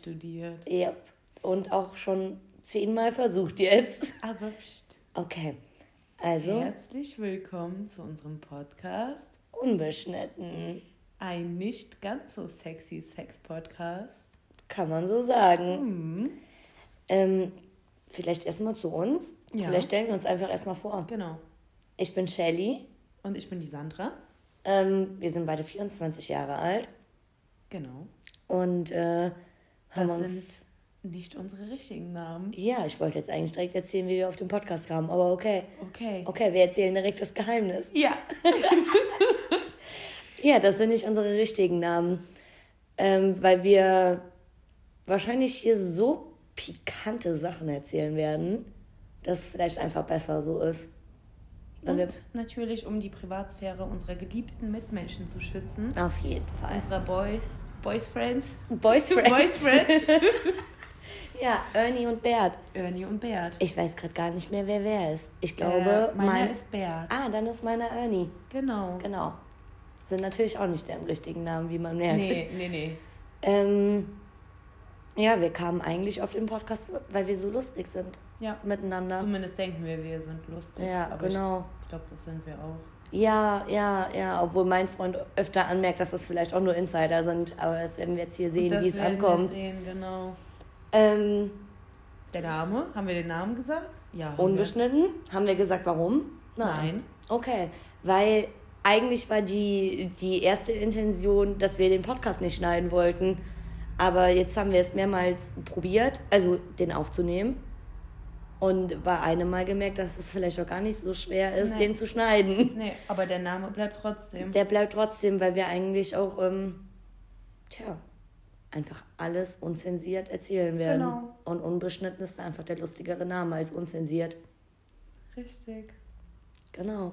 einstudiert. Ja. Und auch schon zehnmal versucht jetzt. Aber pst. Okay. Also, Herzlich willkommen zu unserem Podcast. unbeschnitten. Ein nicht ganz so sexy Sex-Podcast. Kann man so sagen. Mhm. Ähm, vielleicht erstmal zu uns. Ja. Vielleicht stellen wir uns einfach erstmal vor. Genau. Ich bin Shelly. Und ich bin die Sandra. Ähm, wir sind beide 24 Jahre alt. Genau. Und äh, Das uns. sind nicht unsere richtigen Namen. Ja, ich wollte jetzt eigentlich direkt erzählen, wie wir auf den Podcast kamen, aber okay. Okay. Okay, wir erzählen direkt das Geheimnis. Ja. Ja, das sind nicht unsere richtigen Namen. Ähm, weil wir wahrscheinlich hier so pikante Sachen erzählen werden, dass es vielleicht einfach besser so ist. Und wir, natürlich, um die Privatsphäre unserer geliebten Mitmenschen zu schützen. auf jeden Fall. Unserer Boy, Boys Friends. Boys Friends. Boys Friends. Ja, Ernie und Bert. Ernie und Bert. Ich weiß gerade gar nicht mehr, wer wer ist. Ich glaube, äh, meiner mein. ist Bert. Ah, dann ist meiner Ernie. Genau. Genau. Sind natürlich auch nicht deren richtigen Namen, wie man merkt. Nee, nee, nee. Ähm, ja, wir kamen eigentlich auf den Podcast, weil wir so lustig sind Ja. miteinander. Zumindest denken wir, wir sind lustig. Ja, aber genau. Ich glaube, das sind wir auch. Ja, ja, ja, obwohl mein Freund öfter anmerkt, dass das vielleicht auch nur Insider sind, aber das werden wir jetzt hier sehen, Das wie es werden wir ankommt. Sehen, genau. Ähm, Der Name, haben wir den Namen gesagt? Ja. haben wir. unbeschnitten, haben wir gesagt, warum? Nein. Okay, weil eigentlich war die, die erste Intention, dass wir den Podcast nicht schneiden wollten, aber jetzt haben wir es mehrmals probiert, also den aufzunehmen. Und bei einem Mal gemerkt, dass es vielleicht auch gar nicht so schwer ist, Nee. den zu schneiden. Nee, aber der Name bleibt trotzdem. Der bleibt trotzdem, weil wir eigentlich auch, ähm, tja, einfach alles unzensiert erzählen werden. Genau. Und unbeschnitten ist einfach der lustigere Name als unzensiert. Richtig. Genau.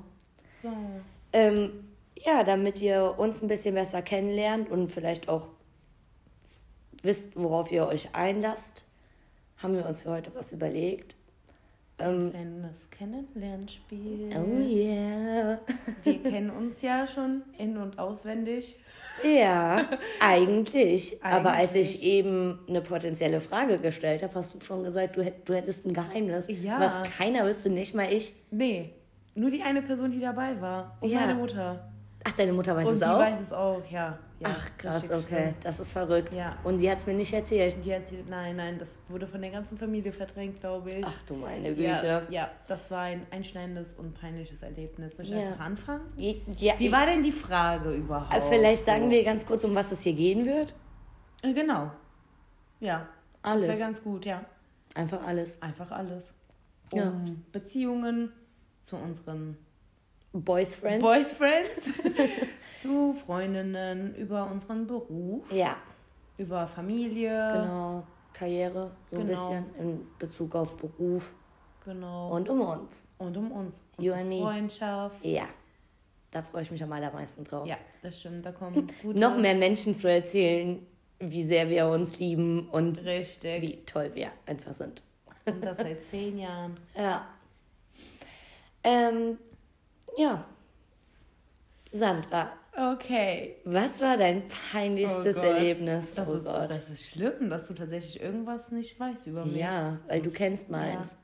So. Ähm, ja, damit ihr uns ein bisschen besser kennenlernt und vielleicht auch wisst, worauf ihr euch einlasst, haben wir uns für heute was überlegt. Ähm, Kleines Kennenlernspiel. oh yeah. Wir kennen uns ja schon in- und auswendig. Ja, eigentlich. Aber als ich eben eine potenzielle Frage gestellt habe, hast du schon gesagt, du, hätt, du hättest ein Geheimnis. Ja. Was keiner wüsste, nicht mal ich. Nee, nur die eine Person, die dabei war. Und Ja. meine Mutter. Ach, deine Mutter weiß und es auch? weiß es auch, ja. Ja Ach, krass, okay. Das ist verrückt. Ja. Und sie hat es mir nicht erzählt. Die erzählt, nein, nein, das wurde von der ganzen Familie verdrängt, glaube ich. Ach du meine Güte. ja, ja, das war ein einschneidendes und peinliches Erlebnis. Soll ich Ja. einfach anfangen? Ja, Wie war denn die Frage überhaupt? Äh, Vielleicht sagen so? wir ganz kurz, um was es hier gehen wird. Äh, Genau. Ja. Das Alles. wäre ganz gut, ja. Einfach alles. Einfach alles. Um Ja. Beziehungen zu unseren Boys Friends. Boys Friends, zu Freundinnen, über unseren Beruf, Ja, über Familie. genau. Karriere, so ein Genau. bisschen in Bezug auf Beruf Genau. und um uns. Und um uns. You and me. Freundschaft. Ja, da freue ich mich am allermeisten drauf. Ja, das stimmt. Da kommen gute... Noch mehr Menschen zu erzählen, wie sehr wir uns lieben und Richtig. wie toll wir einfach sind. Und das seit zehn Jahren. Ja. Ähm, ja. Sandra, Okay. was war dein peinlichstes Oh. Erlebnis? Das, oh ist, Gott. das ist schlimm, dass du tatsächlich irgendwas nicht weißt über mich. ja, weil du kennst meins.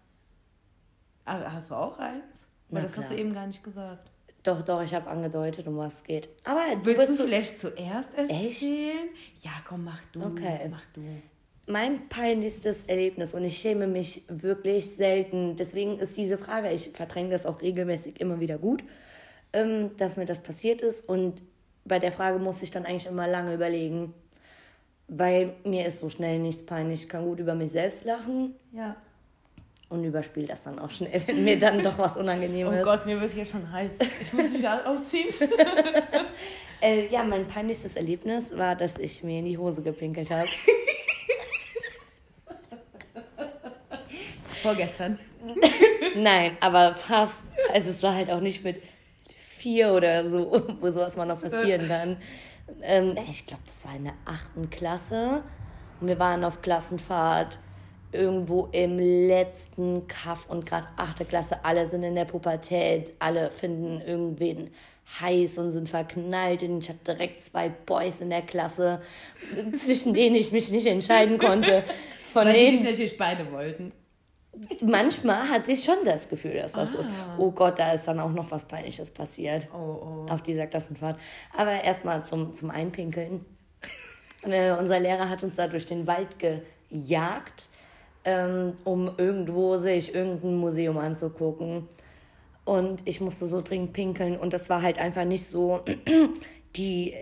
Ah, hast du auch eins? Na das hast du klar. eben gar nicht gesagt. Doch, doch, ich habe angedeutet, um was es geht. Aber du Willst du so, vielleicht zuerst erzählen? Echt? Ja, komm, mach du. Okay. Mach du. mein peinlichstes Erlebnis und ich schäme mich wirklich selten. Deswegen ist diese Frage, ich verdränge das auch regelmäßig immer wieder gut, ähm, dass mir das passiert ist. Und bei der Frage muss ich dann eigentlich immer lange überlegen, weil mir ist so schnell nichts peinlich. Ich kann gut über mich selbst lachen Ja. und überspiele das dann auch schnell, wenn mir dann doch was unangenehm Oh ist. Gott, mir wird hier schon heiß. Ich muss mich ausziehen. Äh, ja, mein peinlichstes Erlebnis war, dass ich mir in die Hose gepinkelt habe. Vorgestern. Nein, aber fast. Also es war halt auch nicht mit vier oder so, wo sowas mal noch passieren kann. Ähm, ich glaube, das war in der achten Klasse. Und wir waren auf Klassenfahrt irgendwo im letzten Kaff und gerade achte Klasse, alle sind in der Pubertät, alle finden irgendwen heiß und sind verknallt. Und ich hatte direkt zwei Boys in der Klasse, zwischen denen ich mich nicht entscheiden konnte. Von Weil denen, die natürlich beide wollten. Manchmal hatte ich schon das Gefühl, dass das ah. ist. Oh Gott, da ist dann auch noch was Peinliches passiert. Oh, oh. Auf dieser Klassenfahrt. Aber erstmal zum, zum Einpinkeln. äh, unser Lehrer hat uns da durch den Wald gejagt, ähm, um irgendwo sich irgendein Museum anzugucken. Und ich musste so dringend pinkeln. Und das war halt einfach nicht so die,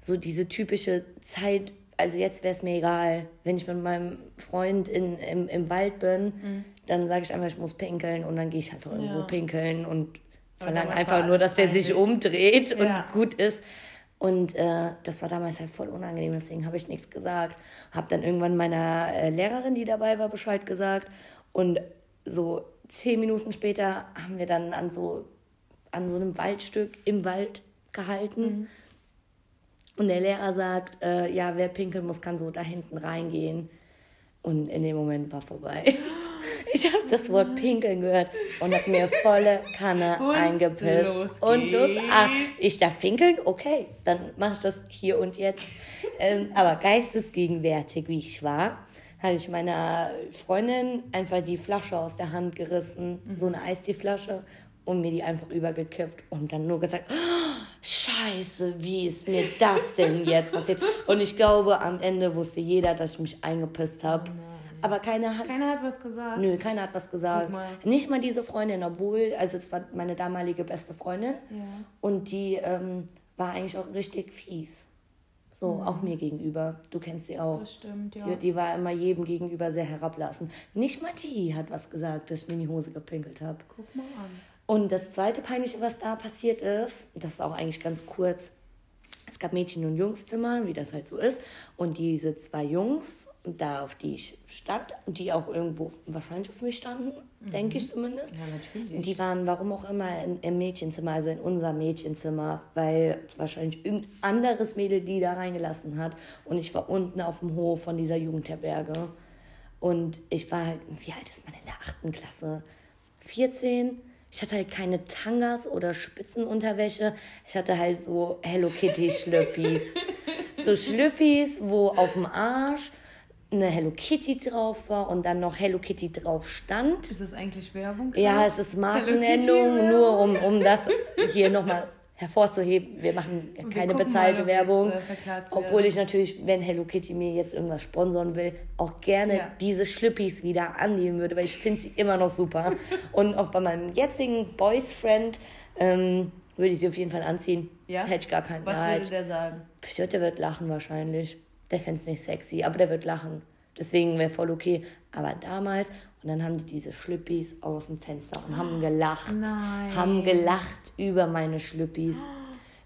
so diese typische Zeit, also jetzt wäre es mir egal, wenn ich mit meinem Freund in, im, im Wald bin, mhm. dann sage ich einfach, ich muss pinkeln und dann gehe ich einfach irgendwo ja. pinkeln und verlange einfach nur, dass der sich umdreht ja. und gut ist. Und äh, das war damals halt voll unangenehm, deswegen habe ich nichts gesagt. Habe dann irgendwann meiner äh, Lehrerin, die dabei war, Bescheid gesagt. Und so zehn Minuten später haben wir dann an so, an so einem Waldstück im Wald gehalten. Mhm. Und der Lehrer sagt, äh, ja, wer pinkeln muss, kann so da hinten reingehen. Und in dem Moment war vorbei. Ich habe das Wort pinkeln gehört und habe mir volle Kanne und eingepisst. Los und los. Ah, ich darf pinkeln? Okay, dann mache ich das hier und jetzt. Ähm, aber geistesgegenwärtig, wie ich war, habe ich meiner Freundin einfach die Flasche aus der Hand gerissen, so eine Eisteeflasche, und mir die einfach übergekippt und dann nur gesagt, oh, scheiße, wie ist mir das denn jetzt passiert? Und ich glaube, am Ende wusste jeder, dass ich mich eingepisst habe. Oh aber keiner hat. Keiner hat was gesagt. Nö, keiner hat was gesagt. Mal. Nicht mal diese Freundin, obwohl, also es war meine damalige beste Freundin. Ja. Und die ähm, war eigentlich auch richtig fies. So, mhm. auch mir gegenüber. Du kennst sie auch. Das stimmt, ja. Die, die, war immer jedem gegenüber sehr herablassend. Nicht mal die hat was gesagt, dass ich mir in die Hose gepinkelt habe. Guck mal an. Und das zweite Peinliche, was da passiert ist, das ist auch eigentlich ganz kurz. Es gab Mädchen- und Jungszimmer, wie das halt so ist. Und diese zwei Jungs, da auf die ich stand, die auch irgendwo wahrscheinlich auf mich standen, mhm. denke ich zumindest. Ja, natürlich. Die waren, warum auch immer, in, im Mädchenzimmer, also in unserem Mädchenzimmer, weil wahrscheinlich irgendein anderes Mädel die da reingelassen hat. Und ich war unten auf dem Hof von dieser Jugendherberge. Und ich war halt, wie alt ist man in der achten Klasse? 14 ich hatte halt keine Tangas oder Spitzenunterwäsche. Ich hatte halt so Hello Kitty Schlüppis. so Schlüppis, wo auf dem Arsch eine Hello Kitty drauf war und dann noch Hello Kitty drauf stand. Ist das eigentlich Werbung? Ja, es ist Markennennung, nur um, um das hier nochmal hervorzuheben, wir machen keine wir bezahlte mal, Werbung. Obwohl ich natürlich, wenn Hello Kitty mir jetzt irgendwas sponsoren will, auch gerne ja. diese Schlüppis wieder annehmen würde, weil ich finde sie immer noch super. Und auch bei meinem jetzigen Boysfriend ähm, würde ich sie auf jeden Fall anziehen. Ja? Hätte ich gar keinen Was Neid. würde der sagen? Der wird lachen wahrscheinlich. Der fände es nicht sexy, aber der wird lachen. Deswegen wäre voll okay. Aber damals, und dann haben die diese Schlüppis aus dem Fenster und haben gelacht. Nein. Haben gelacht über meine Schlüppis.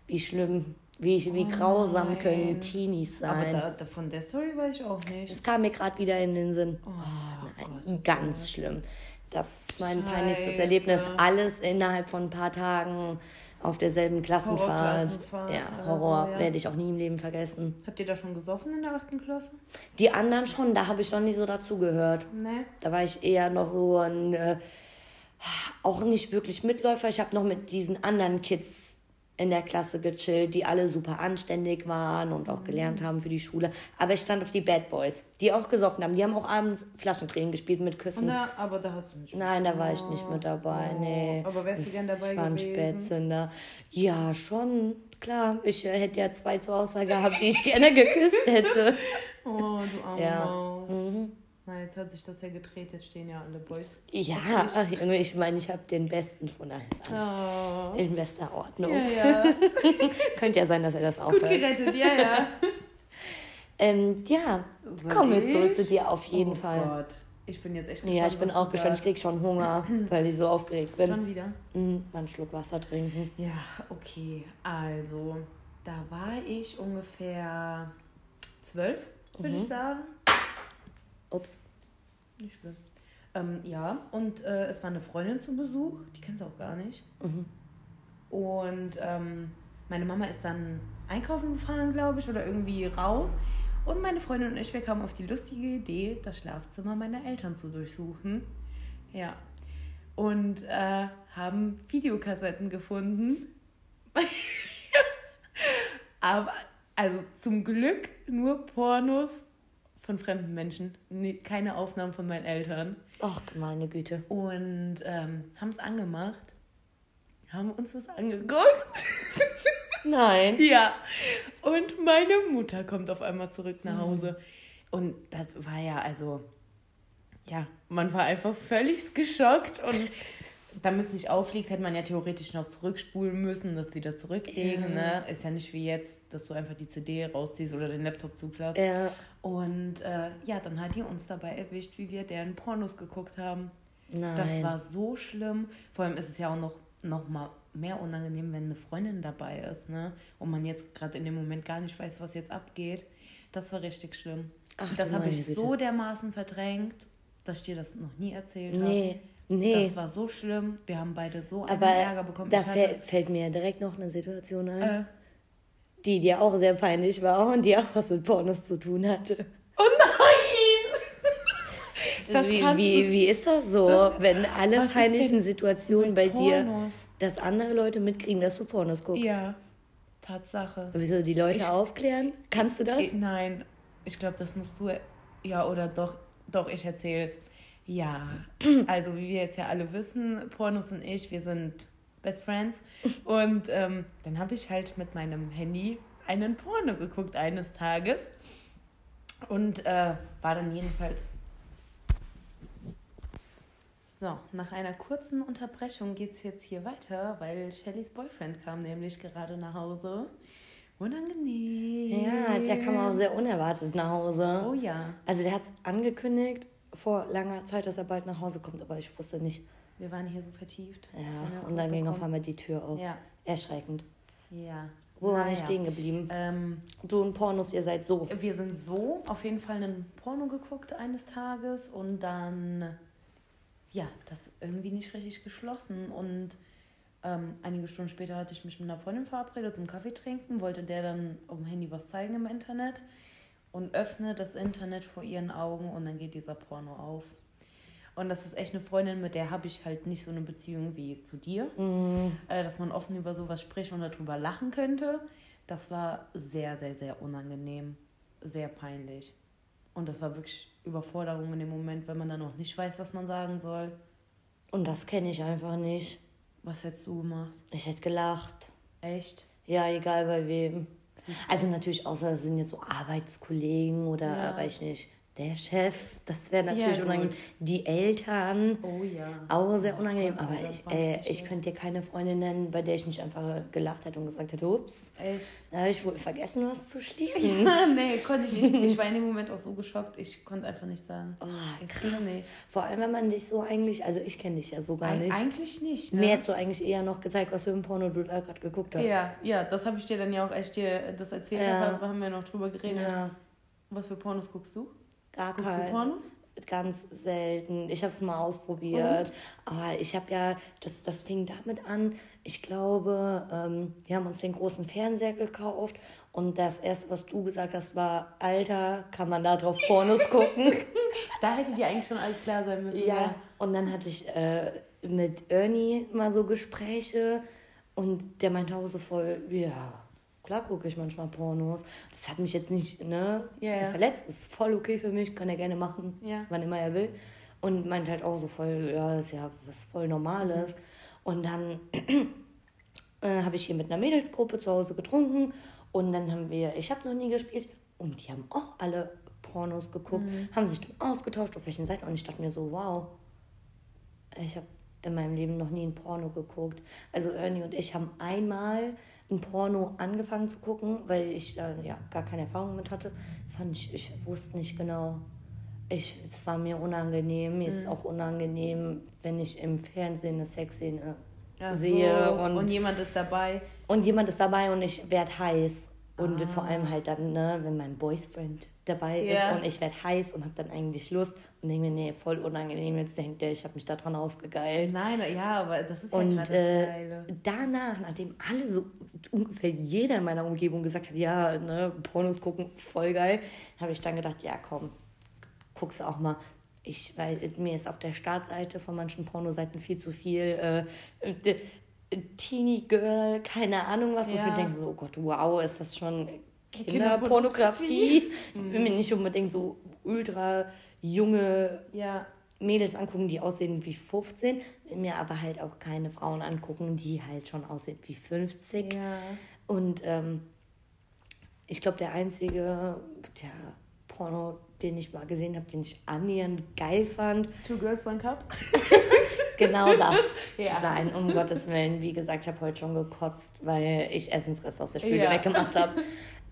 Wie schlimm, wie, wie oh grausam nein. können Teenies sein. Aber da, von der Story weiß ich auch nicht. Das kam mir gerade wieder in den Sinn. Oh, nein, Gott, ganz Gott. schlimm. Das ist mein Scheiße. peinlichstes Erlebnis. Alles innerhalb von ein paar Tagen auf derselben Klassenfahrt. Ja, Horror. Ja. Werde ich auch nie im Leben vergessen. Habt ihr da schon gesoffen in der 8. Klasse? Die anderen schon, da habe ich noch nicht so dazugehört. Nee. Da war ich eher noch so ein, äh, auch nicht wirklich Mitläufer. Ich habe noch mit diesen anderen Kids in der Klasse gechillt, die alle super anständig waren und auch gelernt haben für die Schule. Aber ich stand auf die Bad Boys, die auch gesoffen haben. Die haben auch abends Flaschendrehen gespielt mit Küssen. Na, aber da hast du nicht. Nein, da war ich nicht mit dabei. Oh. Nee. Aber wärst du gern dabei ich war ein Spätzünder. Ja, schon. Klar, ich äh, hätte ja zwei zur Auswahl gehabt, die ich gerne geküsst hätte. Oh, du arme ja. Maus. Mhm. Na, jetzt hat sich das ja gedreht, jetzt stehen ja alle Boys. Ja, ich meine, ich habe den besten von alles, alles oh. in bester Ordnung. Ja, ja. Könnte ja sein, dass er das auch Gut hört. gerettet, ja, ja. ähm, ja, Soll kommen wir zurück zu dir auf jeden oh Fall. Gott. Ich bin jetzt echt gespannt, Ja, ich bin auch gespannt. Ich krieg schon Hunger, weil ich so aufgeregt bin. Schon wieder? Mhm, mal einen Schluck Wasser trinken. Ja, okay. Also, da war ich ungefähr zwölf, würde mhm. ich sagen. Ups. Nicht schlimm. Ähm, ja, und äh, es war eine Freundin zum Besuch, die kennst du auch gar nicht. Mhm. Und ähm, meine Mama ist dann einkaufen gefahren, glaube ich, oder irgendwie raus. Und meine Freundin und ich, wir kamen auf die lustige Idee, das Schlafzimmer meiner Eltern zu durchsuchen. Ja. Und äh, haben Videokassetten gefunden. Aber, also zum Glück nur Pornos von fremden Menschen. Nee, keine Aufnahmen von meinen Eltern. Ach, du meine Güte. Und ähm, haben es angemacht. Haben uns das angeguckt. Nein. Ja. Und meine Mutter kommt auf einmal zurück nach Hause. Und das war ja, also, ja, man war einfach völlig geschockt. Und damit es nicht auffliegt, hätte man ja theoretisch noch zurückspulen müssen, das wieder zurücklegen. Ja. Ne? Ist ja nicht wie jetzt, dass du einfach die CD rausziehst oder den Laptop zuklappst. Ja. Und äh, ja, dann hat die uns dabei erwischt, wie wir deren Pornos geguckt haben. Nein. Das war so schlimm. Vor allem ist es ja auch noch, noch mal mehr unangenehm, wenn eine Freundin dabei ist, ne? Und man jetzt gerade in dem Moment gar nicht weiß, was jetzt abgeht. Das war richtig schlimm. Ach, das habe ich Güte. so dermaßen verdrängt, dass ich dir das noch nie erzählt habe. Nee, nee. Das war so schlimm. Wir haben beide so einen Aber Ärger bekommen. da hatte- fäll- fällt mir direkt noch eine Situation ein, äh, die dir auch sehr peinlich war und die auch was mit Pornos zu tun hatte. oh nein! Das wie, wie, wie ist das so, wenn alle peinlichen Situationen bei dir, Pornos? dass andere Leute mitkriegen, dass du Pornos guckst? Ja, Tatsache. Wieso die Leute Ich- aufklären? Kannst du das? Ich, nein, ich glaube, das musst du. Ja, oder doch, doch, ich erzähle es. Ja, also wie wir jetzt ja alle wissen, Pornos und ich, wir sind Best Friends. Und ähm, dann habe ich halt mit meinem Handy einen Porno geguckt eines Tages. Und äh, war dann jedenfalls. So, nach einer kurzen Unterbrechung geht es jetzt hier weiter, weil Shellys Boyfriend kam nämlich gerade nach Hause. Unangenehm. Ja, der kam auch sehr unerwartet nach Hause. Oh ja, Also der hat es angekündigt vor langer Zeit, dass er bald nach Hause kommt, aber ich wusste nicht. Wir waren hier so vertieft. Ja, und dann ging auf einmal die Tür auf. Ja, Erschreckend. ja. Wo waren wir stehen geblieben? Ähm, Du und Pornos, ihr seid so. wir sind so auf jeden Fall einen Porno geguckt eines Tages und dann, ja, das irgendwie nicht richtig geschlossen. Und ähm, einige Stunden später hatte ich mich mit einer Freundin verabredet zum Kaffee trinken, wollte der dann auf dem Handy was zeigen im Internet und öffne das Internet vor ihren Augen und dann geht dieser Porno auf. Und das ist echt eine Freundin, mit der habe ich halt nicht so eine Beziehung wie zu dir, äh, dass man offen über sowas spricht und darüber lachen könnte. Das war sehr, sehr, sehr unangenehm, sehr peinlich. Und das war wirklich Überforderung in dem Moment, wenn man dann noch nicht weiß, was man sagen soll. Und das kenne ich einfach nicht. Was hättest du gemacht? Ich hätte gelacht. Echt? Ja, egal bei wem. Also natürlich, außer es sind jetzt so Arbeitskollegen oder, Ja. weiß ich nicht, der Chef. Das wäre natürlich Ja, unangenehm. Die Eltern. Oh ja. Auch sehr unangenehm, aber ich, äh, ich könnte dir keine Freundin nennen, bei der ich nicht einfach gelacht hätte und gesagt hätte, ups, Echt? da habe ich wohl vergessen, was zu schließen. Ja, nee, konnte ich nicht. Ich war in dem Moment auch so geschockt, ich konnte einfach nicht sagen. Oh, krass. nicht. Vor allem, wenn man dich so eigentlich, also ich kenne dich ja so gar nicht. Eigentlich nicht, ne? Mir hättest du eigentlich eher noch gezeigt, was für ein Porno du da gerade geguckt hast. Ja, ja, das habe ich dir dann ja auch echt dir das erzählt, Ja. haben wir noch drüber geredet. Ja, Was für Pornos guckst du? Gar Guckst du kein. Pornos? Ganz selten. Ich habe es mal ausprobiert. Aber ich habe ja, das, das fing damit an, ich glaube, ähm, wir haben uns den großen Fernseher gekauft und das erste, was du gesagt hast, war, Alter, kann man da drauf Pornos gucken? Da hätte dir eigentlich schon alles klar sein müssen. ja. Und dann hatte ich äh, mit Ernie mal so Gespräche und der meinte auch so voll, ja, klar gucke ich manchmal Pornos. Das hat mich jetzt nicht ne, ja. verletzt, ist voll okay für mich, kann er gerne machen, Ja. wann immer er will. Und meint halt auch so voll, ja, ist ja was voll Normales. Und dann äh, habe ich hier mit einer Mädelsgruppe zu Hause getrunken und dann haben wir, ich habe noch nie gespielt und die haben auch alle Pornos geguckt, haben sich dann ausgetauscht, auf welchen Seiten und ich dachte mir so, wow, ich habe in meinem Leben noch nie ein Porno geguckt. Also Ernie und ich haben einmal ein Porno angefangen zu gucken, weil ich da ja gar keine Erfahrung mit hatte. Fand ich, ich wusste nicht genau. Ich, es war mir unangenehm. Mir ist es auch unangenehm, wenn ich im Fernsehen eine Sexszene so, sehe und, und, jemand ist dabei. und jemand ist dabei und ich werde heiß. Und Ah. vor allem halt dann, ne, wenn mein Boyfriend dabei Ja. ist und ich werde heiß und habe dann eigentlich Lust und denke mir, nee, voll unangenehm, jetzt denkt der, ich habe mich da dran aufgegeilt. Nein, ja, aber das ist ja Und äh, danach, nachdem alle so, ungefähr jeder in meiner Umgebung gesagt hat, ja, ne, Pornos gucken, voll geil, habe ich dann gedacht, ja, komm, guck's auch mal. Ich, weil mir ist auf der Startseite von manchen Pornoseiten viel zu viel äh, äh, Teenie Girl, keine Ahnung was, wo ich Ja. mir denke, so, oh Gott, wow, ist das schon Kinderpornografie. Kinderpornografie? Ich will mir nicht unbedingt so ultra junge Ja, Mädels angucken, die aussehen wie 15, will mir aber halt auch keine Frauen angucken, die halt schon aussehen wie 50. ja. Und ähm, ich glaube, der einzige der Porno, den ich mal gesehen habe, den ich annähernd geil fand, Two Girls, One Cup. genau das. Ja. Nein, um Gottes Willen, wie gesagt, ich habe heute schon gekotzt, weil ich Essensreste aus der Spüle Ja. weggemacht habe.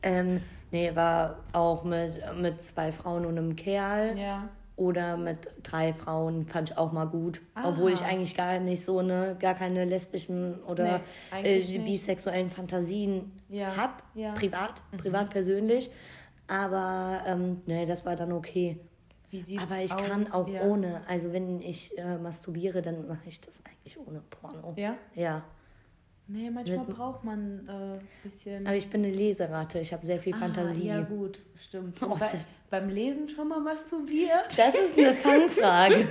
Ähm, nee, war auch mit, mit zwei Frauen und einem Kerl. Ja. Oder mit drei Frauen fand ich auch mal gut. Aha. Obwohl ich eigentlich gar nicht so eine, gar keine lesbischen oder Nee, äh, bisexuellen Fantasien Ja, hab. ja. Mhm. Privat, privat persönlich. Aber ähm, nee, das war dann okay. Wie sieht's Aber ich aus? kann auch ja. ohne. Also wenn ich äh, masturbiere, dann mache ich das eigentlich ohne Porno. Ja? Ja. Nee, manchmal Mit- braucht man ein äh, bisschen. Aber ich bin eine Leseratte. Ich habe sehr viel Fantasie. Ah, ja, gut, stimmt. Oh, bei, beim Lesen schon mal masturbiert? Das ist eine Fangfrage.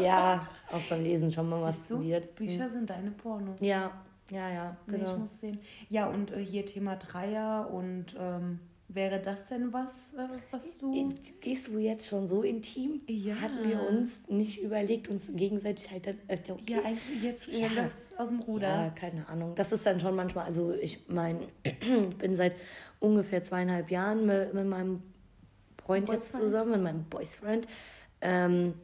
ja, auch beim Lesen schon mal Siehst du? masturbiert. Bücher sind deine Pornos. Ja, ja, ja, Nee, genau. ich muss sehen. Ja, und äh, hier Thema Dreier und ähm, wäre das denn was, äh, was du. Gehst du jetzt schon so intim? Ja. Hatten wir uns nicht überlegt, uns gegenseitig halt dann, äh, okay. Ja, jetzt Ja. aus dem Ruder. Ja, keine Ahnung. Das ist dann schon manchmal, also ich meine, bin seit ungefähr zweieinhalb Jahren mit, mit meinem Freund jetzt Boyfriend. zusammen, mit meinem Boyfriend. Ähm,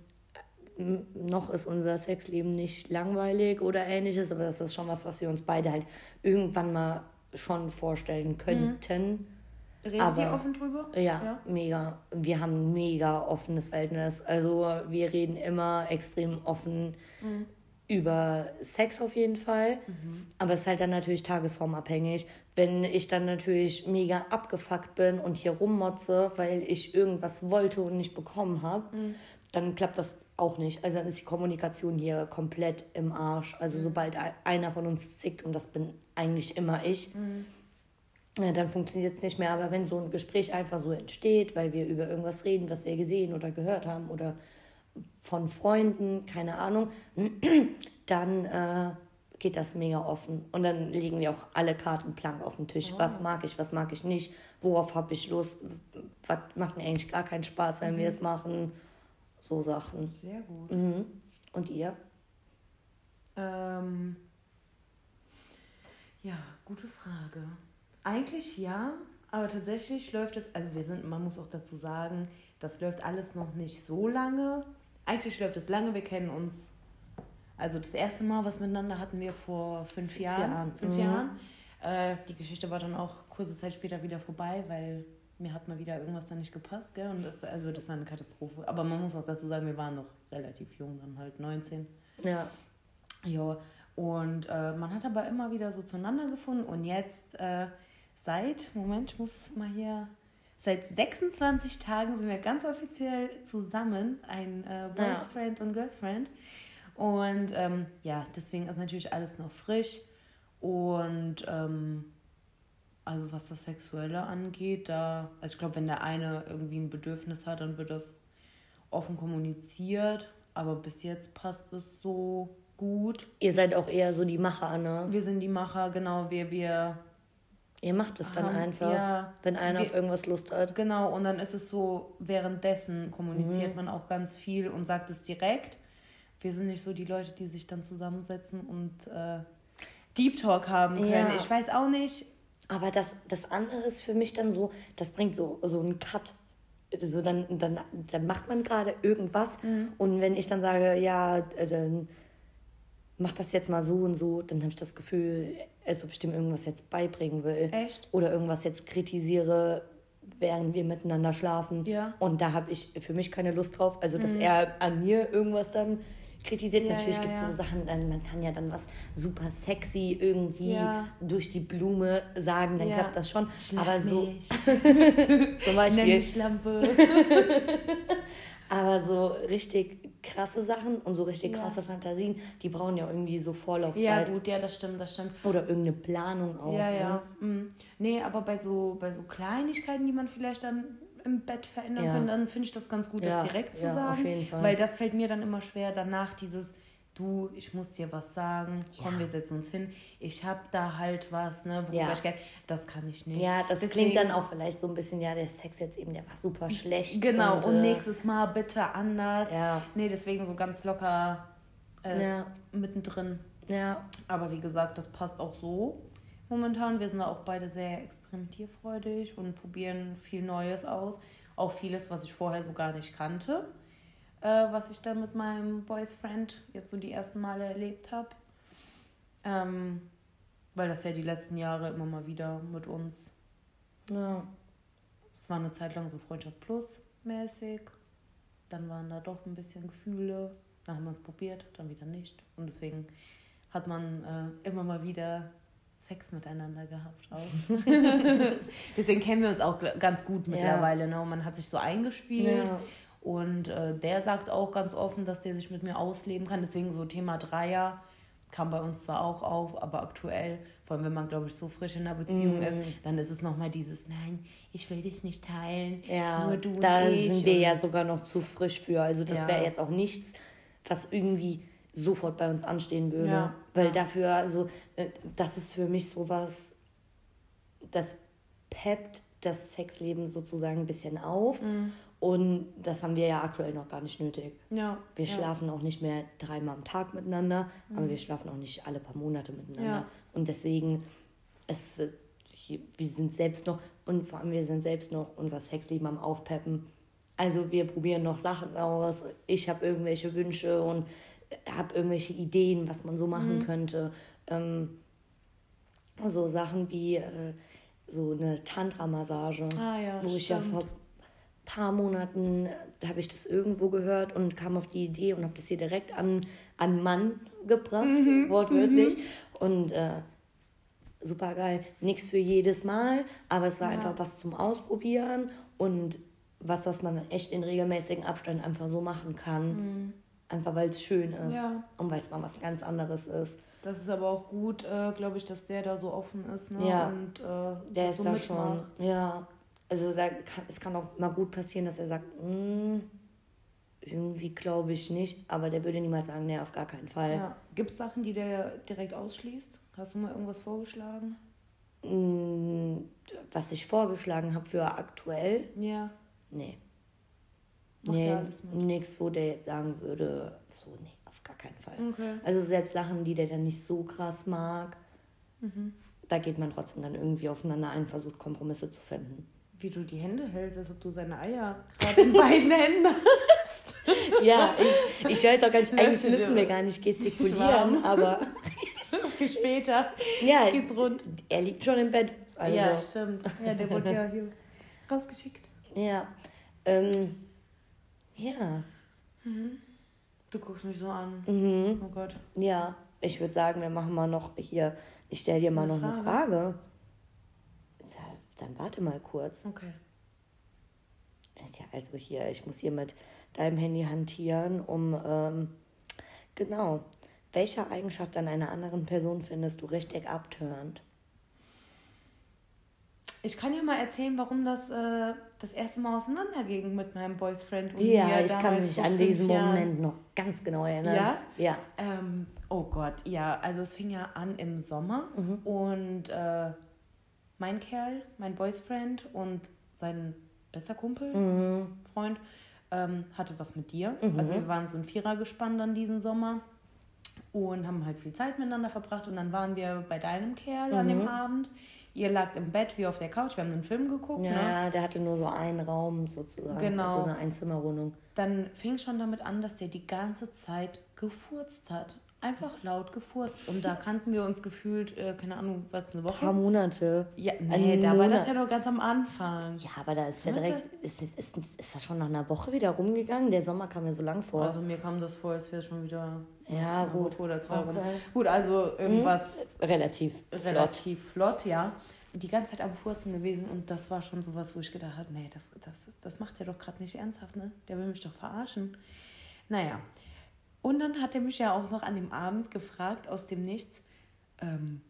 noch ist unser Sexleben nicht langweilig oder ähnliches, aber das ist schon was, was wir uns beide halt irgendwann mal schon vorstellen könnten. Redet Aber- ihr offen drüber? Ja, Ja. mega. Wir haben ein mega offenes Verhältnis. Also wir reden immer extrem offen über Sex auf jeden Fall. Aber es ist halt dann natürlich tagesformabhängig. Wenn ich dann natürlich mega abgefuckt bin und hier rummotze, weil ich irgendwas wollte und nicht bekommen habe, dann klappt das auch nicht. Also dann ist die Kommunikation hier komplett im Arsch. Also sobald ein- einer von uns zickt, und das bin eigentlich immer ich, ja, dann funktioniert es nicht mehr. Aber wenn so ein Gespräch einfach so entsteht, weil wir über irgendwas reden, was wir gesehen oder gehört haben oder von Freunden, keine Ahnung, dann äh, geht das mega offen. Und dann legen wir auch alle Karten blank auf den Tisch. Was mag ich, was mag ich nicht, worauf habe ich Lust, was macht mir eigentlich gar keinen Spaß, wenn wir es machen. So Sachen. Sehr gut. Mhm. Und ihr? Ähm, ja, gute Frage. Eigentlich ja, aber tatsächlich läuft es, also wir sind, man muss auch dazu sagen, das läuft alles noch nicht so lange. Eigentlich läuft es lange, wir kennen uns. Also das erste Mal, was miteinander hatten wir vor fünf, Jahren. Jahren, Fünf mhm. Jahren. Äh, die Geschichte war dann auch kurze Zeit später wieder vorbei, weil mir hat mal wieder irgendwas dann nicht gepasst, gell? Und das, also das war eine Katastrophe. Aber man muss auch dazu sagen, wir waren noch relativ jung, dann halt 19. Ja. Ja, und äh, man hat aber immer wieder so zueinander gefunden und jetzt äh, seit, Moment, ich muss mal hier, seit 26 Tagen sind wir ganz offiziell zusammen, ein äh, Boys Friend und Girls Friend. Und ähm, ja, deswegen ist natürlich alles noch frisch und ähm, also was das Sexuelle angeht, da, also ich glaube, wenn der eine irgendwie ein Bedürfnis hat, dann wird das offen kommuniziert. Aber bis jetzt passt es so gut. Ihr seid auch eher so die Macher, ne? Wir sind die Macher, genau, wir, wir, Ihr macht es dann Haben- einfach, ja. wenn einer Wir- auf irgendwas Lust hat. genau, und dann ist es so, währenddessen kommuniziert man auch ganz viel und sagt es direkt. Wir sind nicht so die Leute, die sich dann zusammensetzen und äh, Deep Talk haben können. Ja. Ich weiß auch nicht. Aber das, das andere ist für mich dann so, das bringt so, so einen Cut. Also dann, dann, dann macht man gerade irgendwas und wenn ich dann sage, ja, äh, dann mach das jetzt mal so und so, dann habe ich das Gefühl, als ob ich dem irgendwas jetzt beibringen will. Echt? Oder irgendwas jetzt kritisiere, während wir miteinander schlafen. Ja. Und da habe ich für mich keine Lust drauf. Also, dass er an mir irgendwas dann kritisiert. Ja, Natürlich ja, gibt es ja. so Sachen, dann, man kann ja dann was super sexy irgendwie durch die Blume sagen, dann klappt das schon. Schlag aber so zum Nenn Beispiel, mich Lampe. aber so richtig krasse Sachen und so richtig Ja. krasse Fantasien, die brauchen ja irgendwie so ja, Vorlaufzeit. gut, ja, das stimmt, das stimmt. Oder irgendeine Planung auch. ja, Ne? ja. Mhm. Nee, aber bei so, bei so Kleinigkeiten, die man vielleicht dann im Bett verändern Ja. kann, dann finde ich das ganz gut, Ja, das direkt zu ja, sagen. auf jeden Fall. Weil das fällt mir dann immer schwer, danach dieses, du, ich muss dir was sagen, komm, Ja. wir setzen uns hin, ich hab da halt was, ne, worüber Ja. ich gerne, das kann ich nicht. Ja, das Deswegen- klingt dann auch vielleicht so ein bisschen, ja, der Sex jetzt eben, der war super schlecht. Genau, und, äh, nächstes Mal bitte anders. Ja, Nee, deswegen so ganz locker äh, ja, mittendrin. ja, Aber wie gesagt, das passt auch so momentan. Wir sind da auch beide sehr experimentierfreudig und probieren viel Neues aus. Auch vieles, was ich vorher so gar nicht kannte. Äh, was ich dann mit meinem Boys Friend jetzt so die ersten Male erlebt habe. Ähm, weil das ja die letzten Jahre immer mal wieder mit uns. ja. Es war eine Zeit lang so Freundschaft Plus mäßig. Dann waren da doch ein bisschen Gefühle. Dann haben wir es probiert, dann wieder nicht. Und deswegen hat man äh, immer mal wieder Sex miteinander gehabt auch. deswegen kennen wir uns auch ganz gut Ja. mittlerweile. Ne? Und man hat sich so eingespielt. Ja. Und äh, der sagt auch ganz offen, dass der sich mit mir ausleben kann. Deswegen so Thema Dreier kam bei uns zwar auch auf, aber aktuell, vor allem wenn man, glaube ich, so frisch in einer Beziehung Mhm. ist, dann ist es nochmal dieses, nein, ich will dich nicht teilen, Ja, nur du da und ich. sind wir ja sogar noch zu frisch für. Also das Ja. wäre jetzt auch nichts, was irgendwie sofort bei uns anstehen würde. Ja, Weil dafür, also äh, das ist für mich sowas, das peppt das Sexleben sozusagen ein bisschen auf. Mhm. Und das haben wir ja aktuell noch gar nicht nötig. Ja, Wir ja. Mhm. schlafen auch nicht mehr dreimal am Tag miteinander, aber wir schlafen auch nicht alle paar Monate miteinander. Ja. Und deswegen, es, wir sind selbst noch, und vor allem wir sind selbst noch unser Sexleben am Aufpeppen. Also wir probieren noch Sachen aus. Ich habe irgendwelche Wünsche und habe irgendwelche Ideen, was man so machen Mhm. könnte. Ähm, so Sachen wie äh, so eine Tantra-Massage Ah ja, wo ich ja stimmt. vor paar Monaten habe ich das irgendwo gehört und kam auf die Idee und habe das hier direkt an an Mann gebracht, Mhm, wortwörtlich und äh, super geil. Nichts für jedes Mal, aber es war Ja. einfach was zum Ausprobieren und was, was man echt in regelmäßigen Abständen einfach so machen kann. Einfach weil es schön ist Mhm. Ja. und weil es mal was ganz anderes ist. Das ist aber auch gut, äh, glaube ich, dass der da so offen ist ne? Ja. und äh, Der ist so da schon, mitmacht. ja. Also da kann, es kann auch mal gut passieren, dass er sagt, "Mm, irgendwie glaube ich nicht, aber der würde niemals sagen, nee, auf gar keinen Fall. Ja. Gibt es Sachen, die der direkt ausschließt? Hast du mal irgendwas vorgeschlagen? Mm, Was ich vorgeschlagen habe für aktuell, Ja. nee. Macht nee, nichts, wo der jetzt sagen würde, so, nee, auf gar keinen Fall. Okay. Also selbst Sachen, die der dann nicht so krass mag, Mhm. da geht man trotzdem dann irgendwie aufeinander ein, versucht Kompromisse zu finden. Wie du die Hände hältst, als ob du seine Eier in beiden Händen hast. Ja, ich, ich weiß auch gar nicht, eigentlich müssen wir gar nicht gestikulieren, aber so viel später. ja, Geht's rund. er liegt schon im Bett. Also, Ja, stimmt. Ja, der wurde ja hier rausgeschickt. ja. Ähm, ja. Du guckst mich so an. Mhm. Oh Gott. Ja, ich würde sagen, wir machen mal noch hier, ich stelle dir mal Eine noch eine Frage. Dann warte mal kurz. Okay. Ja, also hier, ich muss hier mit deinem Handy hantieren, um, ähm, genau. Welche Eigenschaft an einer anderen Person findest du richtig abtörend? Ich kann dir mal erzählen, warum das äh, das erste Mal auseinanderging mit meinem Boyfriend. Und Ja, mir ich kann mich an diesen Jahren. Moment noch ganz genau erinnern. Ja? Ja. Ähm, oh Gott, ja, also es fing ja an im Sommer Mhm. und äh, mein Kerl, mein Boyfriend und sein bester Kumpel, Mhm. Freund, ähm, hatte was mit dir. Mhm. Also wir waren so ein Vierergespann dann diesen Sommer und haben halt viel Zeit miteinander verbracht und dann waren wir bei deinem Kerl an Mhm. dem Abend. Ihr lagt im Bett wie auf der Couch, wir haben einen Film geguckt, Ja, ne? ja, der hatte nur so einen Raum sozusagen. Genau. So eine Einzimmerwohnung. Dann fing schon damit an, dass der die ganze Zeit gefurzt hat. Einfach laut gefurzt. Und da kannten wir uns gefühlt, äh, keine Ahnung, was, eine Woche? Ein paar Monate. Ja, nee, Ein da war das Monat. ja noch ganz am Anfang. Ja, aber da ist ja Weißt du? direkt, ist, ist, ist, ist das schon nach einer Woche wieder rumgegangen? Der Sommer kam mir so lang vor. Also mir kam das vor, als wäre schon wieder Ja, gut. Woche oder zwei. Okay. Gut, also irgendwas Relativ flott. relativ flott, ja. Die ganze Zeit am Furzen gewesen und das war schon sowas, wo ich gedacht habe, nee, das, das, das macht er doch gerade nicht ernsthaft, ne? Der will mich doch verarschen. Naja. Und dann hat er mich ja auch noch an dem Abend gefragt, aus dem Nichts, ähm,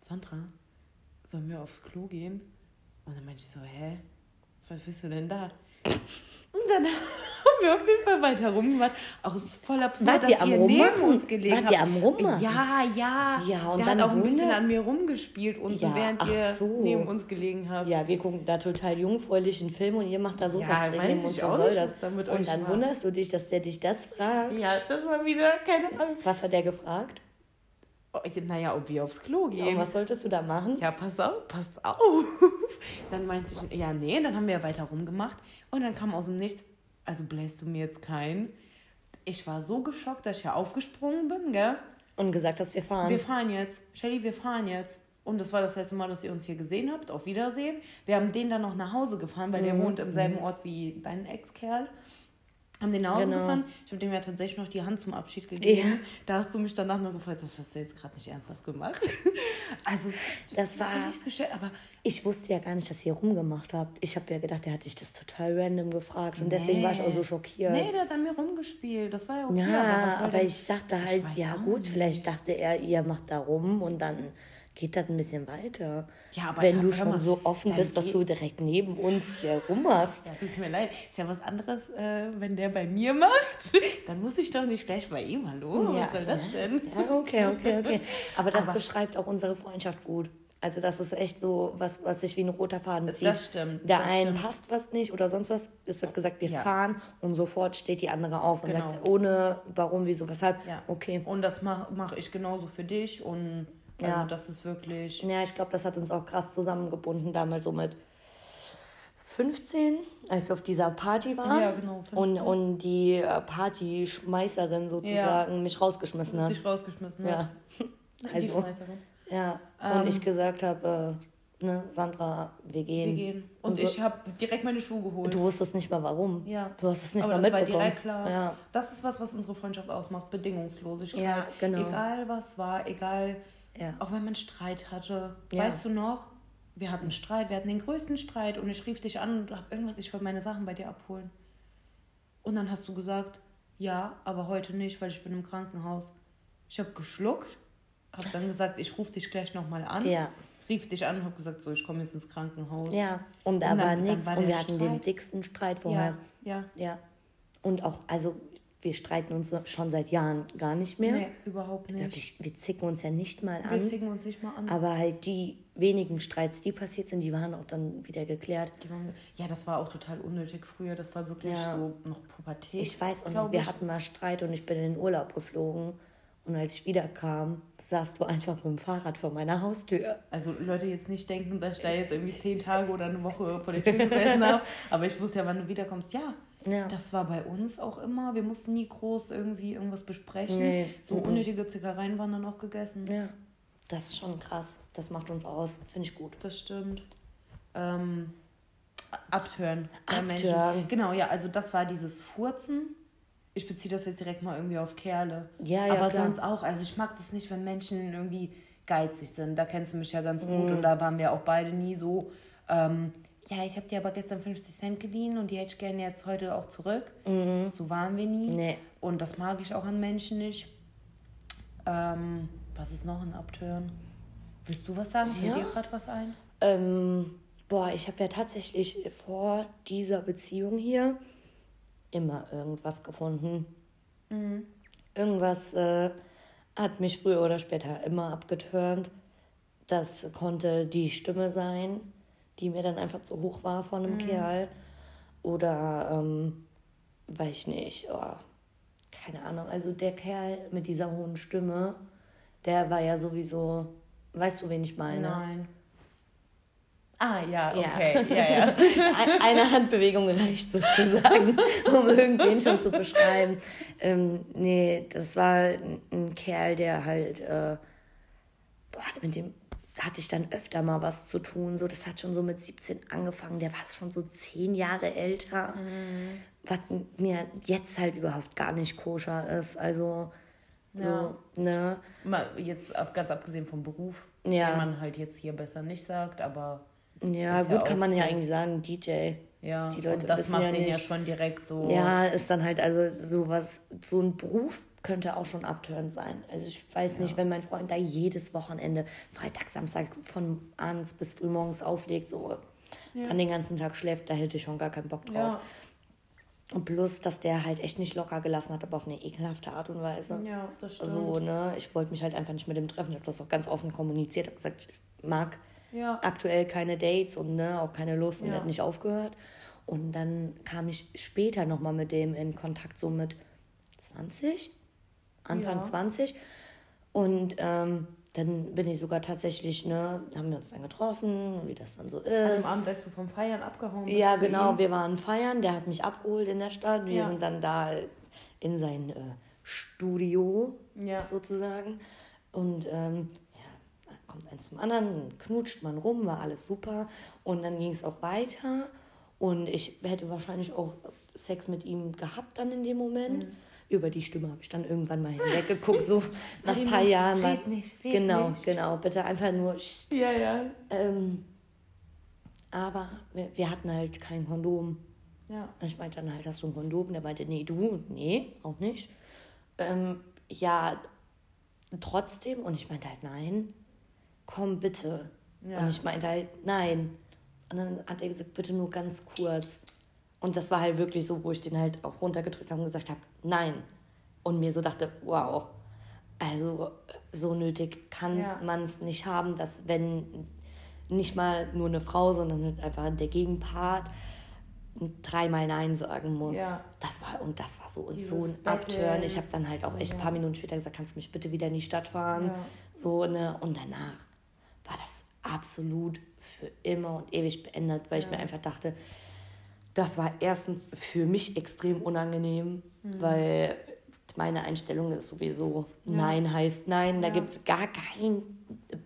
Sandra, sollen wir aufs Klo gehen? Und dann meinte ich so, hä? Was willst du denn da? Und dann wir auf jeden Fall weiter rumgemacht. Auch voll absurd, Wart ihr dass am ihr neben uns gelegen Wart habt. ihr am Rummachen? Ja, ja. Ja, und Der dann hat auch ein bisschen wunderst- an mir rumgespielt und Ja, während ihr so. neben uns gelegen habt. Ja, wir gucken da total jungfräulichen Film und ihr macht da sowas Ja, drin weiß neben ich uns. auch Was soll das? was und dann war. wunderst du dich, dass der dich das fragt. Ja, das war wieder, keine Ahnung. Was hat der gefragt? Oh, Naja, ob wir aufs Klo Und gehen. was solltest du da machen? Ja, pass auf, pass auf. Dann meinte ich, ja, nee, dann haben wir weiter rumgemacht. Und dann kam aus dem Nichts, also bläst du mir jetzt keinen. Ich war so geschockt, dass ich ja aufgesprungen bin, gell? Und gesagt, dass wir fahren. Wir fahren jetzt. Shelly, wir fahren jetzt. Und das war das letzte Mal, dass ihr uns hier gesehen habt. Auf Wiedersehen. Wir haben den dann noch nach Hause gefahren, weil der Mhm. wohnt im selben Ort wie dein Ex-Kerl. Haben den nach Hause Genau. gefahren. Ich habe dem ja tatsächlich noch die Hand zum Abschied gegeben. Ja. Da hast du mich danach noch gefragt, das hast du jetzt gerade nicht ernsthaft gemacht. also, es Das war- nichts gestellt, aber Ich wusste ja gar nicht, dass ihr rumgemacht habt. Ich habe ja gedacht, der hat dich das total random gefragt. Und deswegen war ich auch so schockiert. Nee, der hat an mir rumgespielt. Das war ja okay. ja, aber, aber ich dachte Ich halt, weiß ja gut, nicht. vielleicht dachte er, ihr macht da rum und dann geht das ein bisschen weiter. Ja, aber- Wenn du schon mal, so offen bist, dass du direkt neben uns hier rummachst. Ja, tut mir leid. Ist ja was anderes, äh, wenn der bei mir macht. Dann muss ich doch nicht gleich bei ihm. Hallo, was soll das denn? Ja, okay, okay, okay. Aber das Aber- beschreibt auch unsere Freundschaft gut. Also das ist echt so was, was sich wie ein roter Faden zieht. Das stimmt, Der das einen stimmt. passt was nicht oder sonst was. Es wird gesagt, wir Ja. fahren und sofort steht die andere auf und Genau. sagt, ohne warum, wieso, weshalb. Ja. Okay. Und das mache mach ich genauso für dich. Und also Ja. das ist wirklich. Ja, ich glaube, das hat uns auch krass zusammengebunden, damals so mit 15, als wir auf dieser Party waren. Ja, genau, 15. Und, und die äh, Partyschmeißerin sozusagen mich rausgeschmissen hat. dich rausgeschmissen Ja. hat. Die Also, Schmeißerin. ja. Ähm. und ich gesagt habe, äh, ne, Sandra, wir gehen. Wir gehen. Und, Und ich habe direkt meine Schuhe geholt. Du wusstest nicht mal warum. Ja. Du hast es nicht Aber mal das war mitbekommen. direkt klar. Ja. Das ist was, was unsere Freundschaft ausmacht. Bedingungslosigkeit. Ja, genau. Egal was war, egal. Ja. Auch wenn man Streit hatte. Ja. Weißt du noch? Wir hatten Streit, wir hatten den größten Streit und ich rief dich an und hab irgendwas, ich wollte meine Sachen bei dir abholen. Und dann hast du gesagt, ja, aber heute nicht, weil ich bin im Krankenhaus. Ich habe geschluckt, habe dann gesagt, ich rufe dich gleich nochmal an. Ja. Rief dich an und habe gesagt, so, ich komme jetzt ins Krankenhaus. Ja. Und da Und dann- war nichts. Und wir hatten den Streit. dicksten Streit vorher. ja. ja. Ja. Und auch, also wir streiten uns schon seit Jahren gar nicht mehr. Nee, überhaupt nicht. Wirklich, wir zicken uns ja nicht mal Wir an. zicken uns nicht mal an. Aber halt die wenigen Streits, die passiert sind, die waren auch dann wieder geklärt. Waren- Ja, das war auch total unnötig früher. Das war wirklich Ja. so noch Pubertät. Ich weiß, und wir ich. hatten mal Streit und ich bin in den Urlaub geflogen. Und als ich wiederkam, saßt du einfach mit dem Fahrrad vor meiner Haustür. Also Leute jetzt nicht denken, dass ich da jetzt irgendwie zehn Tage oder eine Woche vor der Tür gesessen habe. Aber ich wusste ja, wann du wiederkommst. Ja, Ja. das war bei uns auch immer. Wir mussten nie groß irgendwie irgendwas besprechen. Nee. So unnötige Zickereien waren dann auch gegessen. Ja. Das ist schon krass. Das macht uns aus. Finde ich gut. Das stimmt. Ähm, abtören. Abtören. Menschen. Genau, ja, also das war dieses Furzen. Ich beziehe das jetzt direkt mal irgendwie auf Kerle. Ja, ja, Aber klar. sonst auch. Also ich mag das nicht, wenn Menschen irgendwie geizig sind. Da kennst du mich ja ganz Mhm. gut und da waren wir auch beide nie so. Ähm, ja, ich habe dir aber gestern 50 Cent geliehen und die hätte ich gerne jetzt heute auch zurück. So waren wir nie. Mhm. Nee. Und das mag ich auch an Menschen nicht. Ähm, was ist noch ein Abtören? Willst du was sagen? Fällt Ja. dir gerade was ein? Ähm, boah, ich habe ja tatsächlich vor dieser Beziehung hier immer irgendwas gefunden. Irgendwas äh, hat mich früher oder später immer abgeturnt. Das konnte die Stimme sein, die mir dann einfach zu hoch war von einem Kerl. Oder, ähm, weiß ich nicht, oh, keine Ahnung. Also der Kerl mit dieser hohen Stimme, der war ja sowieso, weißt du, wen ich meine? Nein. Ah, ja, okay. Ja, ja. ja. Eine Handbewegung reicht sozusagen, um irgendwen schon zu beschreiben. Ähm, nee, das war ein Kerl, der halt, äh, boah, mit dem hatte ich dann öfter mal was zu tun. So, das hat schon so mit 17 angefangen. Der war schon so zehn Jahre älter. Mhm. Was mir jetzt halt überhaupt gar nicht koscher ist. Also, ja. so, ne? Mal jetzt ganz abgesehen vom Beruf, ja. den man halt jetzt hier besser nicht sagt, aber ja, gut ja kann man so. ja eigentlich sagen, DJ. Ja, die Leute und das macht ja den nicht. ja schon direkt so. Ja, ist dann halt also sowas, so ein Beruf könnte auch schon abtörend sein. Also ich weiß ja. nicht, wenn mein Freund da jedes Wochenende, Freitag, Samstag von abends bis frühmorgens auflegt, so ja. dann den ganzen Tag schläft, da hätte ich schon gar keinen Bock drauf. Ja. Und plus, dass der halt echt nicht locker gelassen hat, aber auf eine ekelhafte Art und Weise. Ja, das stimmt. Also, ne, ich wollte mich halt einfach nicht mit dem treffen. Ich habe das auch ganz offen kommuniziert. Ich habe gesagt, ich mag ja. aktuell keine Dates und ne, auch keine Lust und ja. hat nicht aufgehört. Und dann kam ich später nochmal mit dem in Kontakt, so mit 20, Anfang ja. 20. Und ähm, dann bin ich sogar tatsächlich, ne, haben wir uns dann getroffen, wie das dann so ist. Dem Abend, dass du vom Feiern abgehauen bist. Ja, genau, wir waren feiern, der hat mich abgeholt in der Stadt. Wir ja. sind dann da in sein äh, Studio ja. sozusagen. Und ähm, kommt eins zum anderen, knutscht man rum, war alles super. Und dann ging es auch weiter. Und ich hätte wahrscheinlich auch Sex mit ihm gehabt dann in dem Moment. Mhm. Über die Stimme habe ich dann irgendwann mal hinweggeguckt, so nach ein paar Jahren. Red nicht, red genau, nicht. genau. Bitte einfach nur. Ja, ja. Ähm, aber wir, wir, hatten halt kein Kondom. Ja. Und ich meinte dann halt, hast du ein Kondom? Und der meinte, nee, du? Nee, auch nicht. Ähm, ja, trotzdem. Und ich meinte halt, nein komm bitte. Ja. Und ich meinte halt, nein. Und dann hat er gesagt, bitte nur ganz kurz. Und das war halt wirklich so, wo ich den halt auch runtergedrückt habe und gesagt habe, nein. Und mir so dachte, wow, also so nötig kann ja. man es nicht haben, dass wenn nicht mal nur eine Frau, sondern halt einfach der Gegenpart dreimal Nein sagen muss. Ja. Das war und das war so Dieses so ein Abturn. Ich habe dann halt auch echt ein paar Minuten später gesagt, kannst du mich bitte wieder in die Stadt fahren? Ja. So ne und danach war das absolut für immer und ewig beendet, weil ja. ich mir einfach dachte, das war erstens für mich extrem unangenehm, mhm. weil meine Einstellung ist sowieso, ja. Nein heißt Nein, da ja. gibt es gar kein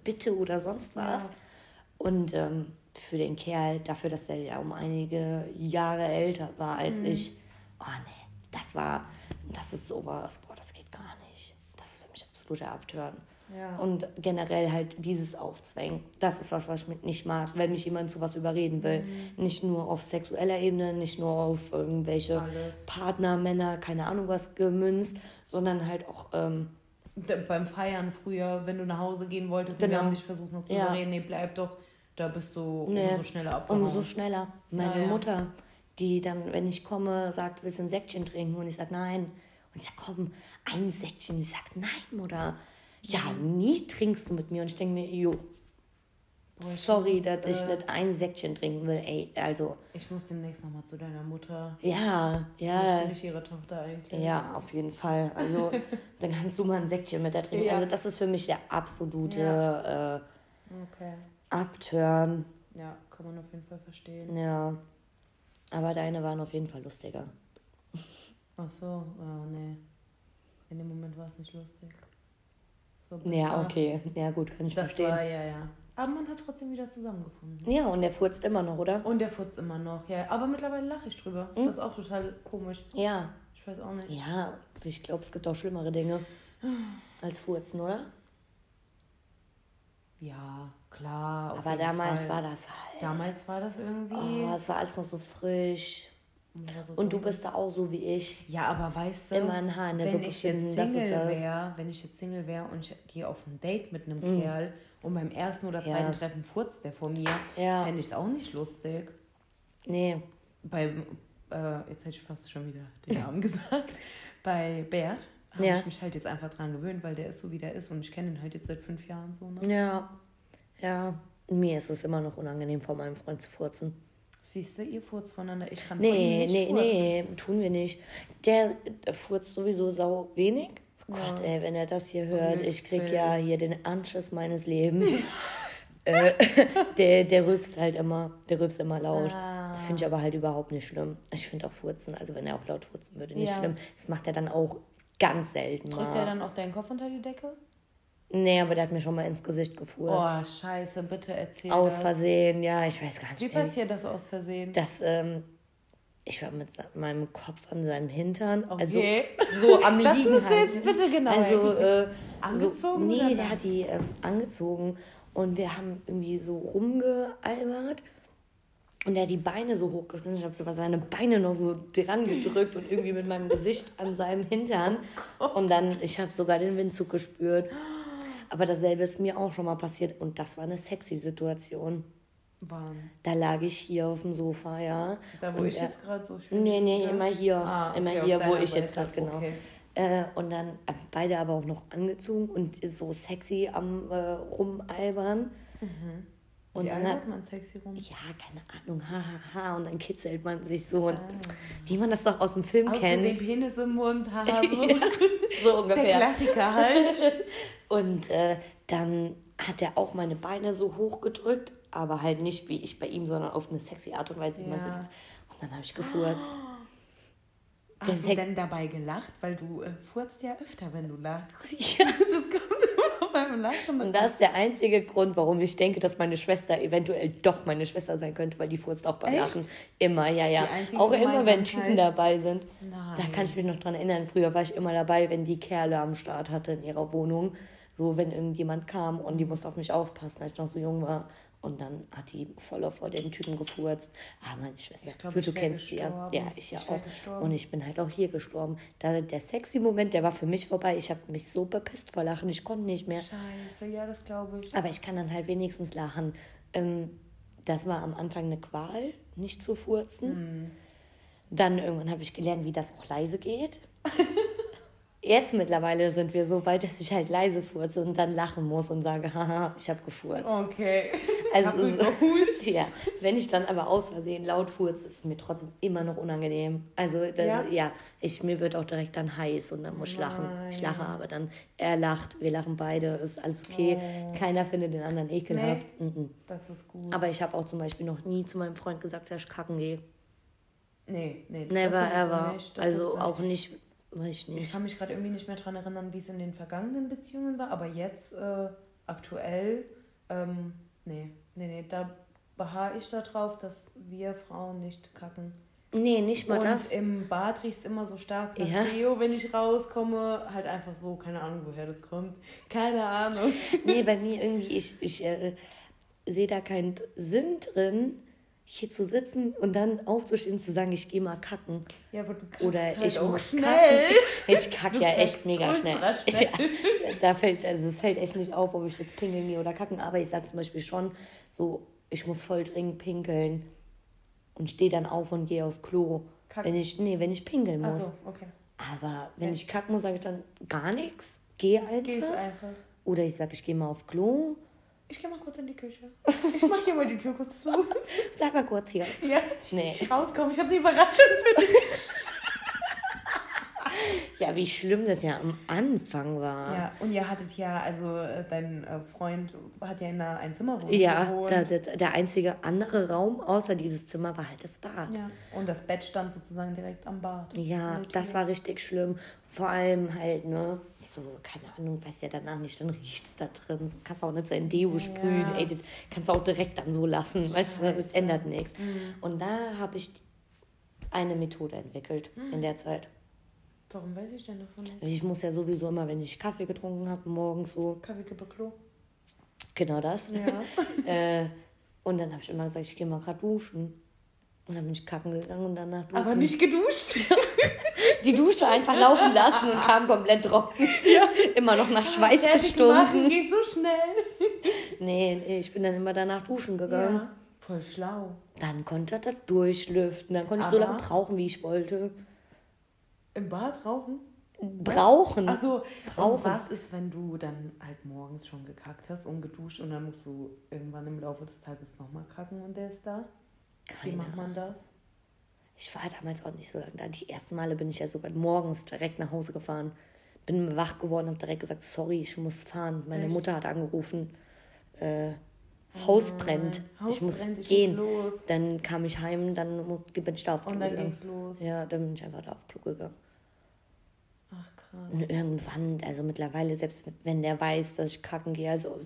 Bitte oder sonst was. Und ähm, für den Kerl, dafür, dass der ja um einige Jahre älter war als mhm. ich, oh nee, das war, das ist sowas, boah, das geht gar nicht. Das ist für mich absoluter Abtören. Ja. Und generell halt dieses Aufzwängen. Das ist was, was ich nicht mag, wenn mich jemand zu was überreden will. Mhm. Nicht nur auf sexueller Ebene, nicht nur auf irgendwelche Alles. Partner, Männer, keine Ahnung was gemünzt, sondern halt auch. Ähm, beim Feiern früher, wenn du nach Hause gehen wolltest genau. und wir haben dich versucht noch zu ja. überreden, nee, bleib doch, da bist du nee. umso schneller abgehauen. Umso schneller. Meine ja, Mutter, die dann, wenn ich komme, sagt, willst du ein Säckchen trinken? Und ich sage, nein. Und ich sage, komm, ein Säckchen. Und ich sage, nein, Mutter ja, nie trinkst du mit mir. Und ich denke mir, jo, sorry, muss, dass ich äh, nicht ein Säckchen trinken will. Ey, also. Ich muss demnächst nochmal zu deiner Mutter. Ja, ja. Bin ich ihre Tochter eigentlich? Ja, auf jeden Fall. Also, dann kannst du mal ein Säckchen mit der trinken. Ja. Also, das ist für mich der absolute ja. äh, okay. Abturn. Ja, kann man auf jeden Fall verstehen. Ja. Aber deine waren auf jeden Fall lustiger. Ach so, oh, nee. In dem Moment war es nicht lustig. So ja, okay. Ja, gut, kann ich das verstehen. War, ja, ja. Aber man hat trotzdem wieder zusammengefunden. Ja, und der furzt immer noch, oder? Und der furzt immer noch, ja. Aber mittlerweile lache ich drüber. Hm? Das ist auch total komisch. Ja. Ich weiß auch nicht. Ja, ich glaube, es gibt auch schlimmere Dinge als Furzen, oder? Ja, klar. Aber damals Fall. war das halt. Damals war das irgendwie. Oh, es war alles noch so frisch. So und du bist da auch so wie ich. Ja, aber weißt du, immer ein Haar in der wenn ich jetzt Single wäre, wenn ich jetzt Single wäre und ich gehe auf ein Date mit einem mhm. Kerl und beim ersten oder zweiten ja. Treffen furzt der vor mir, ja. fände ich es auch nicht lustig. Nee. Beim, äh, jetzt hätte ich fast schon wieder den Namen gesagt, bei Bert habe ja. ich mich halt jetzt einfach dran gewöhnt, weil der ist so, wie der ist und ich kenne ihn halt jetzt seit fünf Jahren so. Ne? Ja, ja. Mir ist es immer noch unangenehm, vor meinem Freund zu furzen. Siehst du, ihr furzt voneinander. Ich kann nee, nee, furzen. nee, tun wir nicht. Der furzt sowieso sau wenig. Ja. Gott, ey, wenn er das hier hört, ich krieg ja hier den Anschiss meines Lebens. äh, der, der rülpst halt immer, der rülpst immer laut. Ah. Das finde ich aber halt überhaupt nicht schlimm. Ich finde auch Furzen, also wenn er auch laut furzen würde, nicht ja. schlimm. Das macht er dann auch ganz selten Drückt mal. er dann auch deinen Kopf unter die Decke? Nee, aber der hat mir schon mal ins Gesicht gefurzt. Oh, scheiße, bitte erzähl Aus das. Versehen, ja, ich weiß gar nicht. Wie passiert das aus Versehen? Das, ähm, ich war mit meinem Kopf an seinem Hintern. Also okay. Also so am das Liegen. Das halt. jetzt bitte genau. Also, äh, angezogen? So, nee, der hat die äh, angezogen und wir haben irgendwie so rumgealbert. Und er hat die Beine so hochgeschmissen. Ich habe so seine Beine noch so dran gedrückt und irgendwie mit meinem Gesicht an seinem Hintern. Oh und dann, ich habe sogar den Windzug gespürt. Aber dasselbe ist mir auch schon mal passiert. Und das war eine sexy Situation. Wann? Da lag ich hier auf dem Sofa, ja. Da, wo und ich jetzt gerade so schön. Nee, nee, immer hier. Ah, okay, immer hier, wo ich jetzt gerade, genau. Okay. Äh, und dann äh, beide aber auch noch angezogen und so sexy am äh, Rumalbern. Mhm. Und Wie dann hat man sexy rum? Ja, keine Ahnung, hahaha. Ha, ha. Und dann kitzelt man sich so. Und ah. wie man das doch aus dem Film aus kennt. Den Penis im Mund, haha, so. ja, so ungefähr. Der Klassiker halt. und äh, dann hat er auch meine Beine so hochgedrückt, aber halt nicht wie ich bei ihm, sondern auf eine sexy Art und Weise, wie ja. man so. Und dann habe ich gefurzt. Hast du denn dabei gelacht? Weil du äh, furzt ja öfter, wenn du lachst. Ja. Das kommt beim Lachen. Und das ist der einzige Grund, warum ich denke, dass meine Schwester eventuell doch meine Schwester sein könnte, weil die furzt auch beim Echt? Lachen. Immer, ja, ja. Auch immer, wenn Typen dabei sind. Nein. Da kann ich mich noch dran erinnern. Früher war ich immer dabei, wenn die Kerle am Start hatte in ihrer Wohnung. So, wenn irgendjemand kam und die musste auf mich aufpassen, als ich noch so jung war. Und dann hat die voller vor den Typen gefurzt. Ah, meine Schwester, ich glaub, du kennst sie ja. Ja, ich ja ich auch. Gestorben. Und ich bin halt auch hier gestorben. Da, der sexy Moment, der war für mich vorbei. Ich habe mich so bepisst vor Lachen, ich konnte nicht mehr. Scheiße, ja, das glaube ich. Aber ich kann dann halt wenigstens lachen. Ähm, das war am Anfang eine Qual, nicht zu furzen. Hm. Dann irgendwann habe ich gelernt, wie das auch leise geht. Jetzt mittlerweile sind wir so weit, dass ich halt leise furze und dann lachen muss und sage, haha, ich habe gefurzt. Okay. Also so, ja, wenn ich dann aber aus Versehen laut furze, ist es mir trotzdem immer noch unangenehm. Also dann, ja, ja ich, mir wird auch direkt dann heiß und dann muss ich lachen. Ich lache aber dann, er lacht, wir lachen beide, ist alles okay. Oh. Keiner findet den anderen ekelhaft. Nee, mhm. Das ist gut. Aber ich habe auch zum Beispiel noch nie zu meinem Freund gesagt, dass ich kacken gehe. Nee, nee. Never ever. Also auch nicht Weiß ich nicht. Ich kann mich gerade irgendwie nicht mehr daran erinnern, wie es in den vergangenen Beziehungen war, aber jetzt äh, aktuell, ähm, nee, nee, nee, da beharre ich darauf, dass wir Frauen nicht kacken. Nee, nicht mal und das. im Bad riecht es immer so stark nach ja. Deo, wenn ich rauskomme. Halt einfach so, keine Ahnung, woher das kommt. Keine Ahnung. Nee, bei mir irgendwie, ich, ich äh, sehe da keinen Sinn drin, hier zu sitzen und dann aufzustehen und zu sagen, ich gehe mal kacken. Ja, aber du kackst Oder halt ich muss schnell. kacken. Ich kacke ja echt mega schnell. schnell. Ich, da fällt, also es fällt echt nicht auf, ob ich jetzt pinkeln gehe oder kacken. Aber ich sage zum Beispiel schon so, ich muss voll dringend pinkeln und stehe dann auf und gehe auf Klo. Kacken. Wenn ich, nee, wenn ich pinkeln muss. So, okay. Aber wenn ja. ich kacken muss, sage ich dann gar nichts. Gehe einfach. Gehst einfach. Oder ich sage, ich gehe mal auf Klo ich gehe mal kurz in die Küche. Ich mache hier mal die Tür kurz zu. Bleib mal kurz hier. Ja. Nee. Ich rauskomme. Ich habe eine Überraschung für dich. ja, wie schlimm das ja am Anfang war. Ja, und ihr hattet ja, also äh, dein äh, Freund hat ja in einer Einzimmerwohnung ja, gewohnt. Ja, der, der einzige andere Raum außer dieses Zimmer war halt das Bad. Ja, und das Bett stand sozusagen direkt am Bad. Ja, das war richtig schlimm. Vor allem halt, ne, so, keine Ahnung, weiß ja danach nicht, dann riecht es da drin. So, kannst auch nicht sein Deo sprühen, ja. ey, das kannst du auch direkt dann so lassen, weißt du, das ändert nichts. Mhm. Und da habe ich eine Methode entwickelt mhm. in der Zeit. Warum weiß ich denn davon nicht? Ich muss ja sowieso immer, wenn ich Kaffee getrunken habe, morgens so. Kaffee, Kippe, Klo. Genau das. Ja. äh, und dann habe ich immer gesagt, ich gehe mal gerade duschen. Und dann bin ich kacken gegangen und danach duschen. Aber nicht geduscht? Die Dusche einfach laufen lassen und kam komplett trocken. Ja. Immer noch nach Schweiß gestunken. geht so schnell. Nee, nee, ich bin dann immer danach duschen gegangen. Ja, voll schlau. Dann konnte er das durchlüften. Dann konnte ich so lange brauchen, wie ich wollte. Im Bad rauchen? Brauchen. Also, brauchen. was ist, wenn du dann halt morgens schon gekackt hast und geduscht und dann musst du irgendwann im Laufe des Tages nochmal kacken und der ist da? Keine Wie macht man das? Ich war damals auch nicht so lange da. Die ersten Male bin ich ja sogar morgens direkt nach Hause gefahren. Bin wach geworden, habe direkt gesagt, sorry, ich muss fahren. Meine Echt? Mutter hat angerufen. Äh, Haus brennt. Haus ich muss brennt, ich gehen. Muss dann kam ich heim, dann muss, bin ich da auf Klo Und dann gegangen. ging's los. Ja, dann bin ich einfach da auf Klo gegangen. Krass. Und irgendwann, also mittlerweile, selbst wenn der weiß, dass ich kacken gehe, also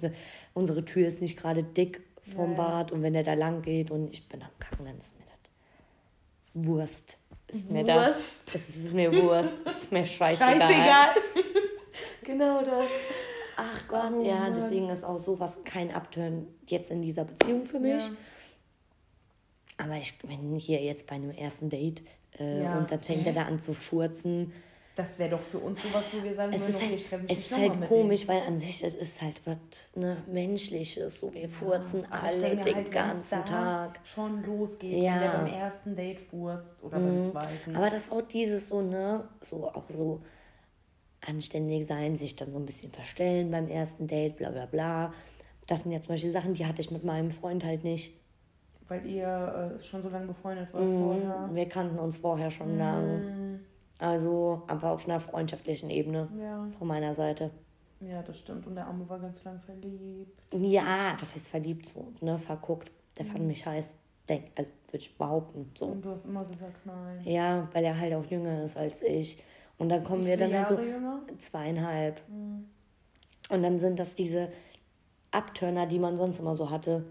unsere Tür ist nicht gerade dick vom ja, Bad und wenn der da lang geht und ich bin am Kacken, dann ist mir das Wurst. Ist mir Wurst. das. Es ist mir Wurst. ist mir scheißegal. Scheißegal. genau das. Ach Gott, oh, ja, Mann. deswegen ist auch sowas kein Abturn jetzt in dieser Beziehung für mich. Ja. Aber ich bin hier jetzt bei einem ersten Date äh, ja. und dann fängt er da an zu furzen. Das wäre doch für uns sowas, wo wir sagen es ist halt, Es ist halt komisch, weil an sich es ist halt was ne, Menschliches. So, wir ja, furzen alle den halt, ganzen Tag. Schon losgeht, ja. wenn der beim ersten Date furzt oder mhm. beim zweiten. Aber das auch dieses so, ne, so auch so anständig sein, sich dann so ein bisschen verstellen beim ersten Date, bla bla bla. Das sind ja zum Beispiel Sachen, die hatte ich mit meinem Freund halt nicht. Weil ihr äh, schon so lange befreundet wart mm, vorher? Wir kannten uns vorher schon mm. lang. Also, aber auf einer freundschaftlichen Ebene ja. von meiner Seite. Ja, das stimmt. Und der Arme war ganz lang verliebt. Ja, was heißt verliebt so, ne? Verguckt. Der mhm. fand mich heiß. Denk, also würde ich behaupten. So. Und du hast immer gesagt, nein. Ja, weil er halt auch jünger ist als ich. Und dann kommen wir dann halt so jünger? zweieinhalb. Mhm. Und dann sind das diese Abturner, die man sonst immer so hatte.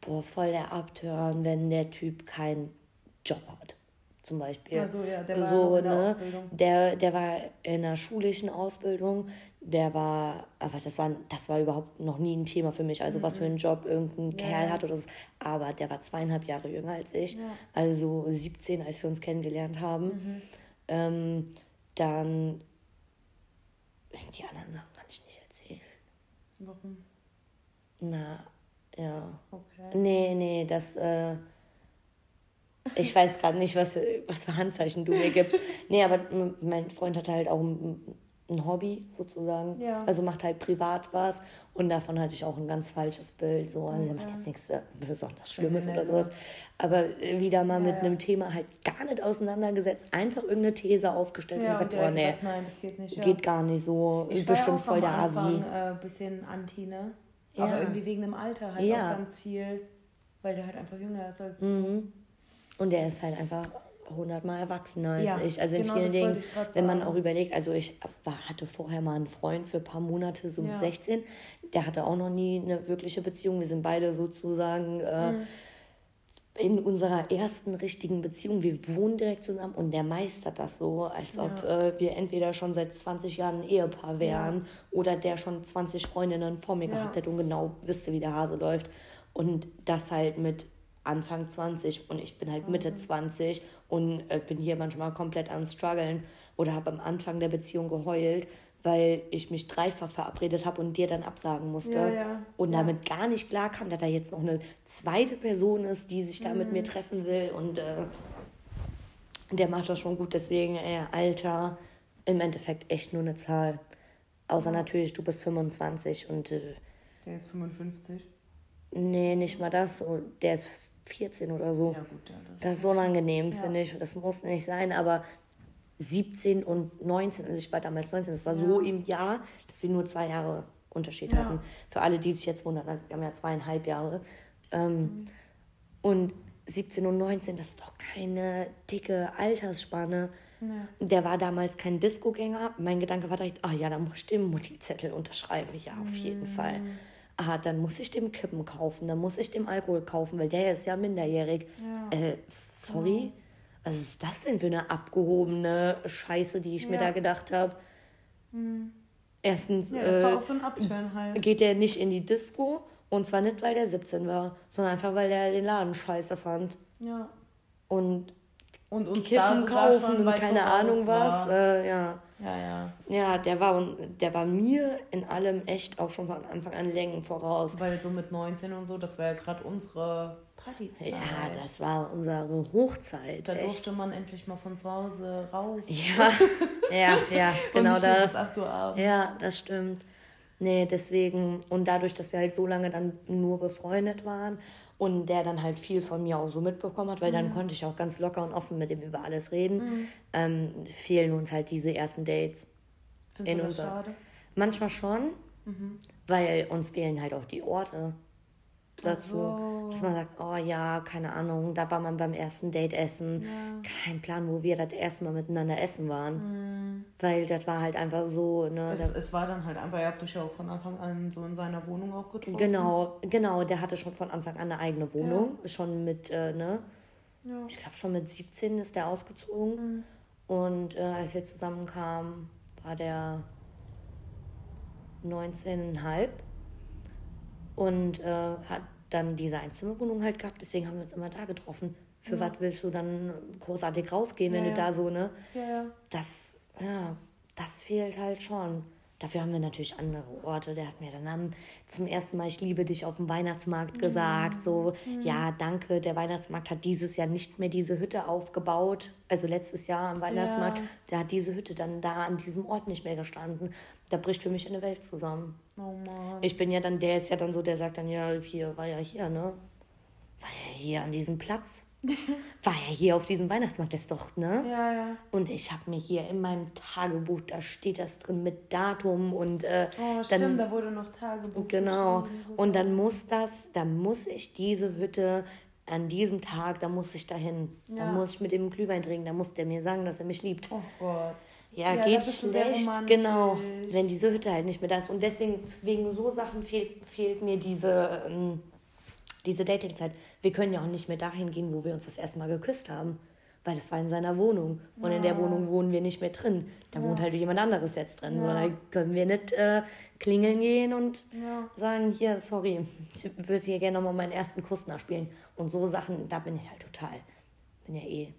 Boah, voll der Abturn, wenn der Typ keinen Job hat zum Beispiel. Also, ja, der war so, in der ne? Ausbildung. Der, der war in einer schulischen Ausbildung, der war, aber das war, das war überhaupt noch nie ein Thema für mich. Also mhm. was für einen Job irgendein ja. Kerl hat oder so. Aber der war zweieinhalb Jahre jünger als ich. Ja. Also 17, als wir uns kennengelernt haben. Mhm. Ähm, dann die anderen Sachen kann ich nicht erzählen. Warum? Na, ja. Okay. Nee, nee, das, äh, ich weiß gerade nicht, was für, was für Handzeichen du mir gibst. Nee, aber mein Freund hat halt auch ein, ein Hobby sozusagen. Ja. Also macht halt privat was. Und davon hatte ich auch ein ganz falsches Bild. So. Also okay. er macht jetzt nichts äh, besonders Schlimmes oder sowas. Aber wieder mal ja, mit ja. einem Thema halt gar nicht auseinandergesetzt. Einfach irgendeine These aufgestellt ja, und gesagt, oh nee, gesagt, nein, das geht nicht. Geht gar nicht so. Ich bestimmt voll der Asi. Ein äh, bisschen anti, ne? Aber irgendwie wegen dem Alter halt auch ganz viel. Weil der halt einfach jünger ist als du. Mhm. Und der ist halt einfach hundertmal erwachsener als ja, ich. Also in genau, vielen Dingen, wenn man auch überlegt, also ich war, hatte vorher mal einen Freund für ein paar Monate, so mit ja. 16. Der hatte auch noch nie eine wirkliche Beziehung. Wir sind beide sozusagen äh, mhm. in unserer ersten richtigen Beziehung. Wir wohnen direkt zusammen und der meistert das so, als ja. ob äh, wir entweder schon seit 20 Jahren ein Ehepaar wären oder der schon 20 Freundinnen vor mir gehabt hätte und genau wüsste, wie der Hase läuft. Und das halt mit Anfang 20 und ich bin halt Mitte 20 und äh, bin hier manchmal komplett am struggeln oder habe am Anfang der Beziehung geheult, weil ich mich dreifach verabredet habe und dir dann absagen musste ja, ja. und ja. damit gar nicht klar kam, dass da jetzt noch eine zweite Person ist, die sich da mhm. mit mir mhm. treffen will und äh, der macht das schon gut, deswegen, ey, Alter, im Endeffekt echt nur eine Zahl. Außer natürlich, du bist 25 und. Äh, der ist 55? Nee, nicht mal das. Der ist 14 oder so. Ja, gut, ja, das, das ist so unangenehm, ja. finde ich. Das muss nicht sein, aber 17 und 19, also ich war damals 19, das war so im Jahr, dass wir nur zwei Jahre Unterschied hatten. Für alle, die sich jetzt wundern, also wir haben ja zweieinhalb Jahre. Ähm, mhm. Und 17 und 19, das ist doch keine dicke Altersspanne. Ja. Der war damals kein Disco-Gänger. Mein Gedanke war direkt, ah ja, da muss ich den Mutti-Zettel unterschreiben. Ja, auf jeden mhm. Fall ah, dann muss ich dem Kippen kaufen, dann muss ich dem Alkohol kaufen, weil der ist ja minderjährig. Ja. Äh, sorry? Ja. Was ist das denn für eine abgehobene Scheiße, die ich ja. mir da gedacht habe? Mhm. Erstens ja, äh, so halt. geht der nicht in die Disco und zwar nicht, weil der 17 war, sondern einfach, weil der den Laden scheiße fand. Ja. Und, und uns Kippen kaufen und keine Ahnung was. Äh, ja. Ja, ja. Ja, der war, der war mir in allem echt auch schon von Anfang an Längen voraus. Weil so mit 19 und so, das war ja gerade unsere Partyzeit. Ja, das war unsere Hochzeit. Da echt. durfte man endlich mal von zu Hause raus. Ja, ja, ja, genau das. 8 Uhr abends. Ja, das stimmt. Nee, deswegen, und dadurch, dass wir halt so lange dann nur befreundet waren und der dann halt viel von mir auch so mitbekommen hat, weil mhm. dann konnte ich auch ganz locker und offen mit ihm über alles reden. Mhm. Ähm, fehlen uns halt diese ersten Dates. Sind in unser... schade? Manchmal schon, mhm. weil uns fehlen halt auch die Orte. Dazu. So. Dass man sagt, oh ja, keine Ahnung, da war man beim ersten Date essen. Ja. Kein Plan, wo wir das erste Mal miteinander essen waren. Mhm. Weil das war halt einfach so. Ne, es, es, war dann halt einfach, ihr habt euch ja auch von Anfang an so in seiner Wohnung auch getroffen. Genau, genau, der hatte schon von Anfang an eine eigene Wohnung. Ja. Schon mit, äh, ne? Ja. Ich glaube, schon mit 17 ist der ausgezogen. Mhm. Und äh, als wir zusammenkamen, war der 19,5 und äh, hat dann diese Einzimmerwohnung halt gehabt. Deswegen haben wir uns immer da getroffen. Für ja. was willst du dann großartig rausgehen, wenn ja, du da so, ne? Ja, Das, ja, das fehlt halt schon. Dafür haben wir natürlich andere Orte. Der hat mir dann am, zum ersten Mal, ich liebe dich auf dem Weihnachtsmarkt gesagt. So, mhm. ja, danke. Der Weihnachtsmarkt hat dieses Jahr nicht mehr diese Hütte aufgebaut. Also letztes Jahr am Weihnachtsmarkt. Ja. Der hat diese Hütte dann da an diesem Ort nicht mehr gestanden. Da bricht für mich eine Welt zusammen. Oh Mann. Ich bin ja dann, der ist ja dann so, der sagt dann, ja, hier war ja hier, ne? War ja hier an diesem Platz. War ja hier auf diesem Weihnachtsmarkt, das ist doch, ne? Ja, ja. Und ich habe mir hier in meinem Tagebuch, da steht das drin mit Datum und äh, oh, stimmt, dann, da wurde noch Tagebuch. Genau. Und dann muss das, dann muss ich diese Hütte an diesem Tag, da muss ich dahin. Ja. Da muss ich mit dem Glühwein trinken, da muss der mir sagen, dass er mich liebt. Oh Gott. Ja, ja geht schlecht, genau, wenn diese Hütte halt nicht mehr da ist. Und deswegen, wegen so Sachen fehlt, fehlt mir diese. Ähm, diese Datingzeit. Wir können ja auch nicht mehr dahin gehen, wo wir uns das erste Mal geküsst haben. Weil das war in seiner Wohnung. Und ja. in der Wohnung wohnen wir nicht mehr drin. Da ja. wohnt halt jemand anderes jetzt drin. Ja. Da können wir nicht äh, klingeln gehen und sagen, hier, sorry, ich würde hier gerne nochmal meinen ersten Kuss nachspielen. Und so Sachen, da bin ich halt total. Bin ja eh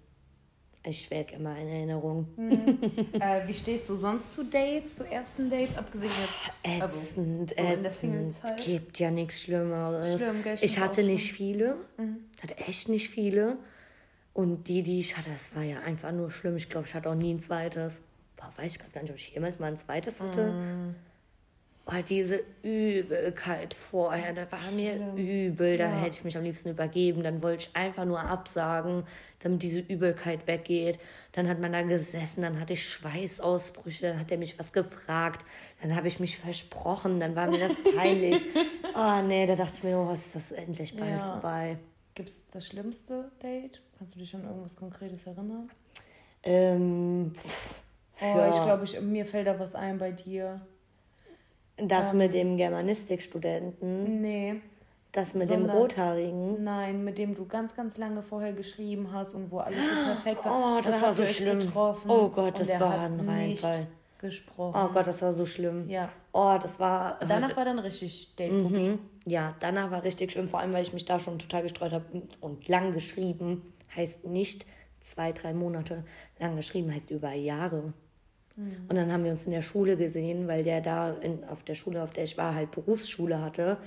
ich schwelge immer in Erinnerung. Mhm. äh, wie stehst du sonst zu Dates, zu ersten Dates, abgesehen jetzt also, ätzend, also, so ätzend. Gibt ja nichts Schlimmeres. Schlimm, ich, ich hatte nicht viele, mhm. hatte echt nicht viele. Und die, die ich hatte, das war ja einfach nur schlimm. Ich glaube, ich hatte auch nie ein zweites. Boah, weiß ich gar nicht, ob ich jemals mal ein zweites hatte. Mhm oh, diese Übelkeit vorher, da war mir übel, da ja. hätte ich mich am liebsten übergeben. Dann wollte ich einfach nur absagen, damit diese Übelkeit weggeht. Dann hat man da gesessen, dann hatte ich Schweißausbrüche, dann hat er mich was gefragt, dann habe ich mich versprochen, dann war mir das peinlich. oh nee, da dachte ich mir, oh, was ist das endlich bald ja. vorbei. Gibt es das schlimmste Date? Kannst du dich an irgendwas Konkretes erinnern? Ähm, oh, ich glaube, ich, mir fällt da was ein bei dir. Das ähm, mit dem Germanistikstudenten? Nee. Das mit Sondern, dem Rothaarigen? Nein, mit dem du ganz, ganz lange vorher geschrieben hast und wo alles so perfekt war. Oh, das war so schlimm. Getroffen oh Gott, das war ein Reinfall. gesprochen. Oh Gott, das war so schlimm. Ja. Oh, das war... Danach war dann richtig Datephobie. Mhm. Ja, danach war richtig schlimm, vor allem, weil ich mich da schon total gestreut habe und lang geschrieben heißt nicht zwei, drei Monate. Lang geschrieben heißt über Jahre. Und dann haben wir uns in der Schule gesehen, weil der da in, auf der Schule, auf der ich war, halt Berufsschule hatte.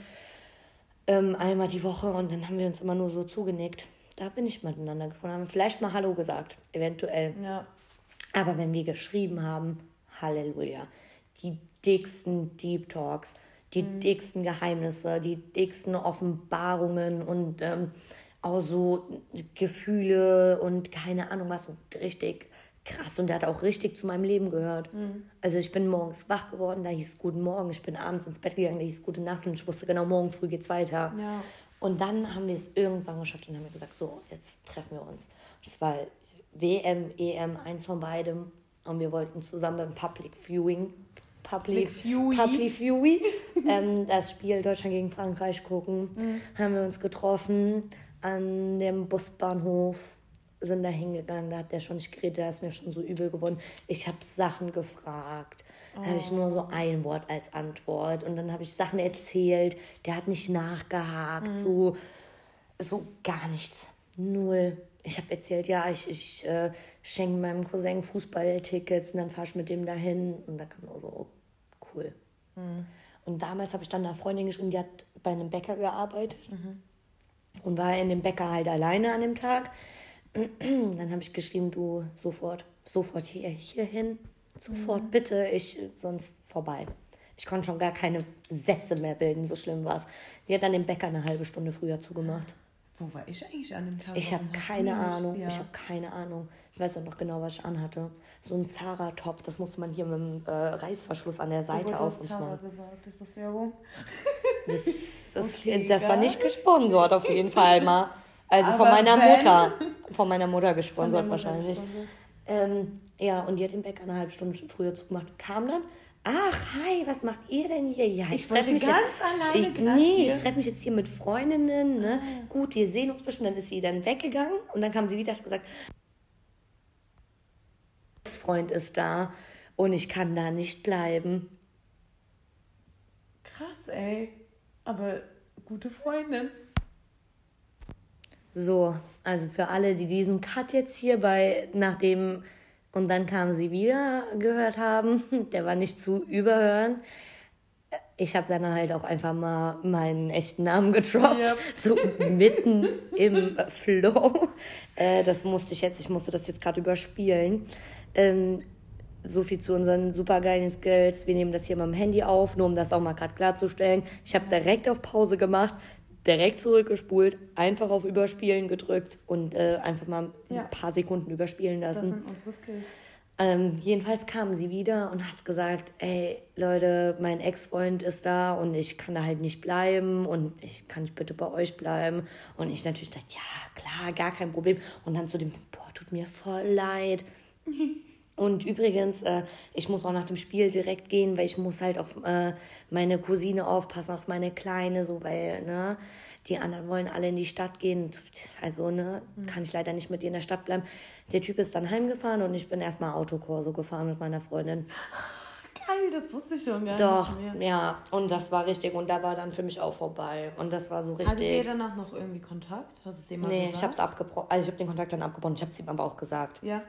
Ähm, einmal die Woche und dann haben wir uns immer nur so zugenickt. Da bin ich miteinander gefunden, haben vielleicht mal Hallo gesagt, eventuell. Ja. Aber wenn wir geschrieben haben, Halleluja, die dicksten Deep Talks, die mhm. dicksten Geheimnisse, die dicksten Offenbarungen und ähm, auch so Gefühle und keine Ahnung was, richtig krass und der hat auch richtig zu meinem Leben gehört. Mhm. Also ich bin morgens wach geworden, da hieß es Guten Morgen. Ich bin abends ins Bett gegangen, da hieß es Gute Nacht und ich wusste genau, morgen früh geht's weiter. Ja. Und dann haben wir es irgendwann geschafft und haben gesagt, so, jetzt treffen wir uns. Es war WM, EM, eins von beidem. Und wir wollten zusammen beim Public Viewing, Public, Viewing, Public Viewing ähm, das Spiel Deutschland gegen Frankreich gucken. Mhm. Haben wir uns getroffen an dem Busbahnhof sind da hingegangen, da hat der schon nicht geredet, da ist mir schon so übel geworden. Ich habe Sachen gefragt. Da habe ich nur so oh. ein Wort als Antwort. Und dann habe ich Sachen erzählt, der hat nicht nachgehakt. Mhm. So, so gar nichts. Null. Ich habe erzählt, ja, ich, ich äh, schenke meinem Cousin Fußballtickets und dann fahre ich mit dem dahin. Und da kam nur so, cool. Mhm. Und damals habe ich dann einer Freundin geschrieben, die hat bei einem Bäcker gearbeitet. Mhm. Und war in dem Bäcker halt alleine an dem Tag. Dann habe ich geschrieben, du sofort, sofort hier, hier hin, sofort mhm. bitte, ich sonst vorbei. Ich konnte schon gar keine Sätze mehr bilden, so schlimm war es. Die hat dann den Bäcker eine halbe Stunde früher zugemacht. Wo war ich eigentlich an dem Tag? Ich habe keine Ahnung. Ja. Ich habe keine Ahnung. Ich weiß auch noch genau, was ich anhatte. So ein Zara-Top, das musste man hier mit dem äh, Reißverschluss an der Seite auf uns machen. gesagt, ist das Werbung? Das, das, okay, das war nicht gesponsert auf jeden Fall mal. Also Aber von meiner wenn? Mutter. Von meiner Mutter gesponsert Mutter wahrscheinlich. Gesponsert. Ähm, ja, und die hat den Bäcker eine halbe Stunde früher zugemacht. Kam dann, ach, hi, was macht ihr denn hier? Ja, ich, ich treffe mich ganz jetzt, alleine ich, Nee, ich treffe mich jetzt hier mit Freundinnen. Ne? Ah. Gut, wir sehen uns bestimmt. Dann ist sie dann weggegangen und dann kam sie wieder und hat gesagt, Freund ist da und ich kann da nicht bleiben. Krass, ey. Aber gute Freundin. So, also für alle, die diesen Cut jetzt hier bei, nachdem und dann kam sie wieder gehört haben, der war nicht zu überhören. Ich habe dann halt auch einfach mal meinen echten Namen getroppt, yep. so mitten im Flow. Äh, das musste ich jetzt, ich musste das jetzt gerade überspielen. Ähm, so viel zu unseren supergeilen Skills. Wir nehmen das hier mal im Handy auf, nur um das auch mal gerade klarzustellen. Ich habe direkt auf Pause gemacht, direkt zurückgespult, einfach auf Überspielen gedrückt und äh, einfach mal ja. ein paar Sekunden überspielen lassen. Das sind unsere Skills. Ähm, jedenfalls kam sie wieder und hat gesagt, ey Leute, mein Ex-Freund ist da und ich kann da halt nicht bleiben und ich kann nicht bitte bei euch bleiben. Und ich natürlich dachte, ja klar, gar kein Problem. Und dann zu dem, boah, tut mir voll leid. Und übrigens, äh, ich muss auch nach dem Spiel direkt gehen, weil ich muss halt auf äh, meine Cousine aufpassen, auf meine Kleine, so weil, ne, die anderen wollen alle in die Stadt gehen. Also, ne, mhm. kann ich leider nicht mit ihr in der Stadt bleiben. Der Typ ist dann heimgefahren und ich bin erstmal Autokorso gefahren mit meiner Freundin. Geil, das wusste ich schon gar Doch, nicht mehr. ja. Und das war richtig. Und da war dann für mich auch vorbei. Und das war so richtig. Hattet ihr danach noch irgendwie Kontakt? Hast du es dem mal nee, gesagt? Nee, ich habe es abgebrochen. Also ich habe den Kontakt dann abgebrochen. Ich habe es ihm aber auch gesagt. Ja.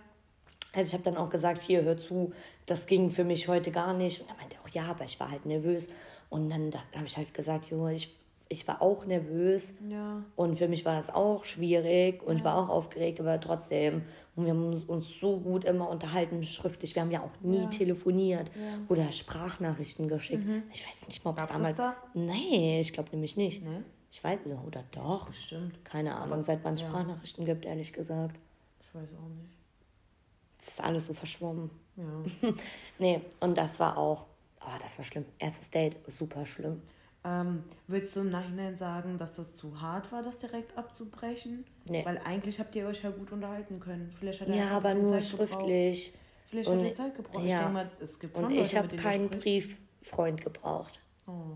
Also ich habe dann auch gesagt, hier, hör zu, das ging für mich heute gar nicht. Und er meinte auch, ja, aber ich war halt nervös. Und dann habe ich halt gesagt, jo, ich, ich war auch nervös. Ja. Und für mich war das auch schwierig und ja. ich war auch aufgeregt, aber trotzdem. Und wir haben uns so gut immer unterhalten, schriftlich. Wir haben ja auch nie ja. telefoniert oder Sprachnachrichten geschickt. Mhm. Ich weiß nicht mal, ob es damals... Da? Nee, ich glaube nämlich nicht. Nee? Ich weiß, oder doch. Bestimmt. Keine Ahnung, seit wann es Sprachnachrichten gibt, ehrlich gesagt. Ich weiß auch nicht. Das ist alles so verschwommen. Ja. nee, und das war auch, oh, das war schlimm. Erstes Date, super schlimm. Ähm, willst du im Nachhinein sagen, dass das zu hart war, das direkt abzubrechen? Nee. Weil eigentlich habt ihr euch ja gut unterhalten können. Vielleicht hat er ja, aber nur Zeit schriftlich. Gebraucht. Vielleicht und, hat er Zeit gebraucht. Ja. Ich denke mal, es gibt schon Und ich habe keinen Brieffreund gebraucht. Oh.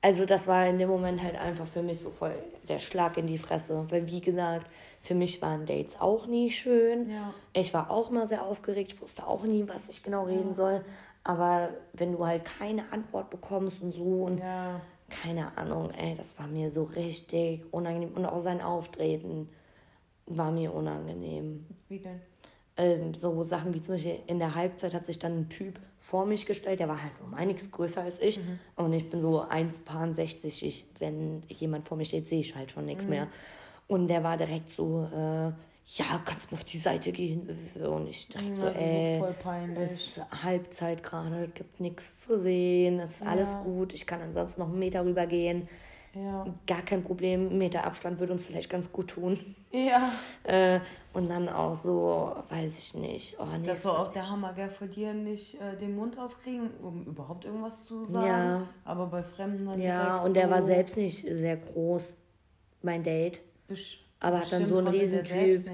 Also das war in dem Moment halt einfach für mich so voll der Schlag in die Fresse. Weil wie gesagt, für mich waren Dates auch nie schön. Ja. Ich war auch mal sehr aufgeregt. Ich wusste auch nie, was ich genau reden ja. soll. Aber wenn du halt keine Antwort bekommst und so und ja. keine Ahnung, ey, das war mir so richtig unangenehm. Und auch sein Auftreten war mir unangenehm. Wie denn? Ähm, so Sachen wie zum Beispiel in der Halbzeit hat sich dann ein Typ vor mich gestellt, der war halt um einiges größer als ich mhm. und ich bin so 1,60. Ich, wenn jemand vor mir steht, sehe ich halt schon nichts mhm. mehr. Und der war direkt so, äh, ja, kannst du mal auf die Seite gehen? Und ich dachte so, ey, es ist Halbzeit gerade, es gibt nichts zu sehen, es ist ja. alles gut, ich kann ansonsten noch einen Meter rübergehen. Ja. Gar kein Problem, ein Meter Abstand würde uns vielleicht ganz gut tun. Ja. Äh, und dann auch so, weiß ich nicht. Oh, nee, das war auch der Hammer, gell? Vor dir nicht äh, den Mund aufkriegen, um überhaupt irgendwas zu sagen. Ja. Aber bei Fremden dann Ja, und so der war selbst nicht sehr groß, mein Date. Best aber hat dann so einen Riesentyp.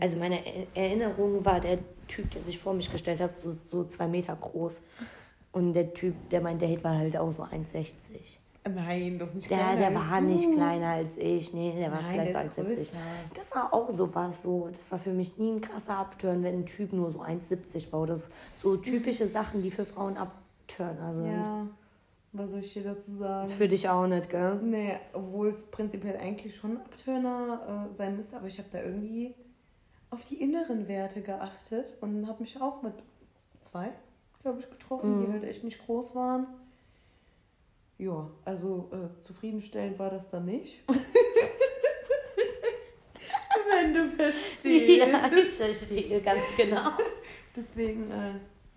Also meine Erinnerung war der Typ, der sich vor mich gestellt hat, so, so zwei Meter groß. Und der Typ, der mein Date war halt auch so 1,60. Nein, doch nicht der, kleiner Der war nicht du. kleiner als ich. Nee, der war Nein, vielleicht so 1,70. Das war auch so was. So. Das war für mich nie ein krasser Abturn, wenn ein Typ nur so 1,70 war. Oder so, typische Sasachen, die für Frauen Abturner sind. Ja, was soll ich dir dazu sagen? Für dich auch nicht, gell? Nee, obwohl es prinzipiell eigentlich schon Abturner äh, sein müsste. Aber ich habe da irgendwie auf die inneren Werte geachtet und habe mich auch mit zwei, glaube ich, getroffen, mhm. die halt echt nicht groß waren. Ja, also äh, zufriedenstellend war das dann nicht. Wenn du verstehst. Ja, ich verstehe ganz genau. Deswegen äh,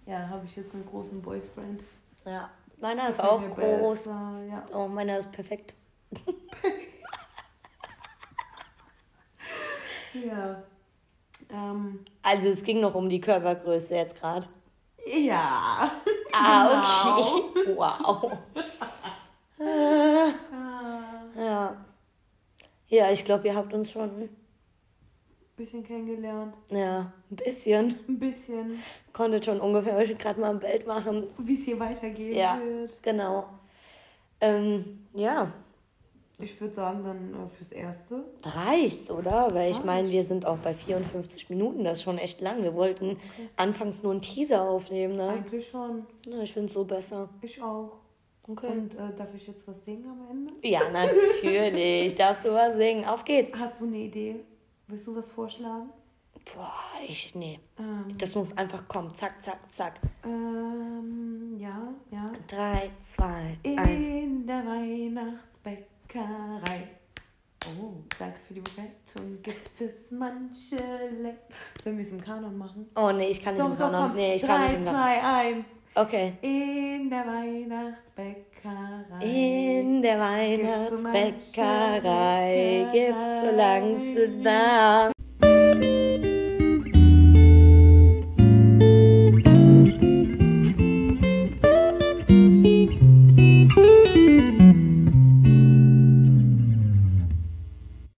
ja, habe ich jetzt einen großen Boyfriend. Ja, meiner ist auch groß. War, ja. Oh, meiner ist perfekt. ja. Ähm, also es ging noch um die Körpergröße jetzt gerade. Ja. Ah, genau. okay. Wow. Ja, ich glaube, ihr habt uns schon ein bisschen kennengelernt. Ja, ein bisschen. Ein bisschen. Konntet schon ungefähr euch gerade mal ein Bild machen. Wie es hier weitergehen ja, wird. Genau. Ähm, ja. Ich würde sagen, dann äh, fürs Erste. Reicht's, oder? Weil ich meine, wir sind auch bei 54 Minuten, das ist schon echt lang. Wir wollten okay. anfangs nur einen Teaser aufnehmen, ne? Eigentlich schon. Ja, ich finde es so besser. Ich auch. Okay. Und äh, darf ich jetzt was singen am Ende? Ja, natürlich. darfst du was singen. Auf geht's. Hast du eine Idee? Willst du was vorschlagen? Boah, ich, nee. Ähm, das muss einfach kommen. Zack, zack, zack. Ähm, ja, ja. Drei, zwei, In eins. In der Weihnachtsbäckerei. Oh, danke für die Begleitung. Gibt es manche Le Sollen wir es im Kanon machen? Oh, nee, ich kann nicht doch, im Kanon. Nee, ich Drei, kann nicht im Kanon. 2, 1. Okay. In der Weihnachtsbäckerei. In der Weihnachtsbäckerei gibt's so langsam da.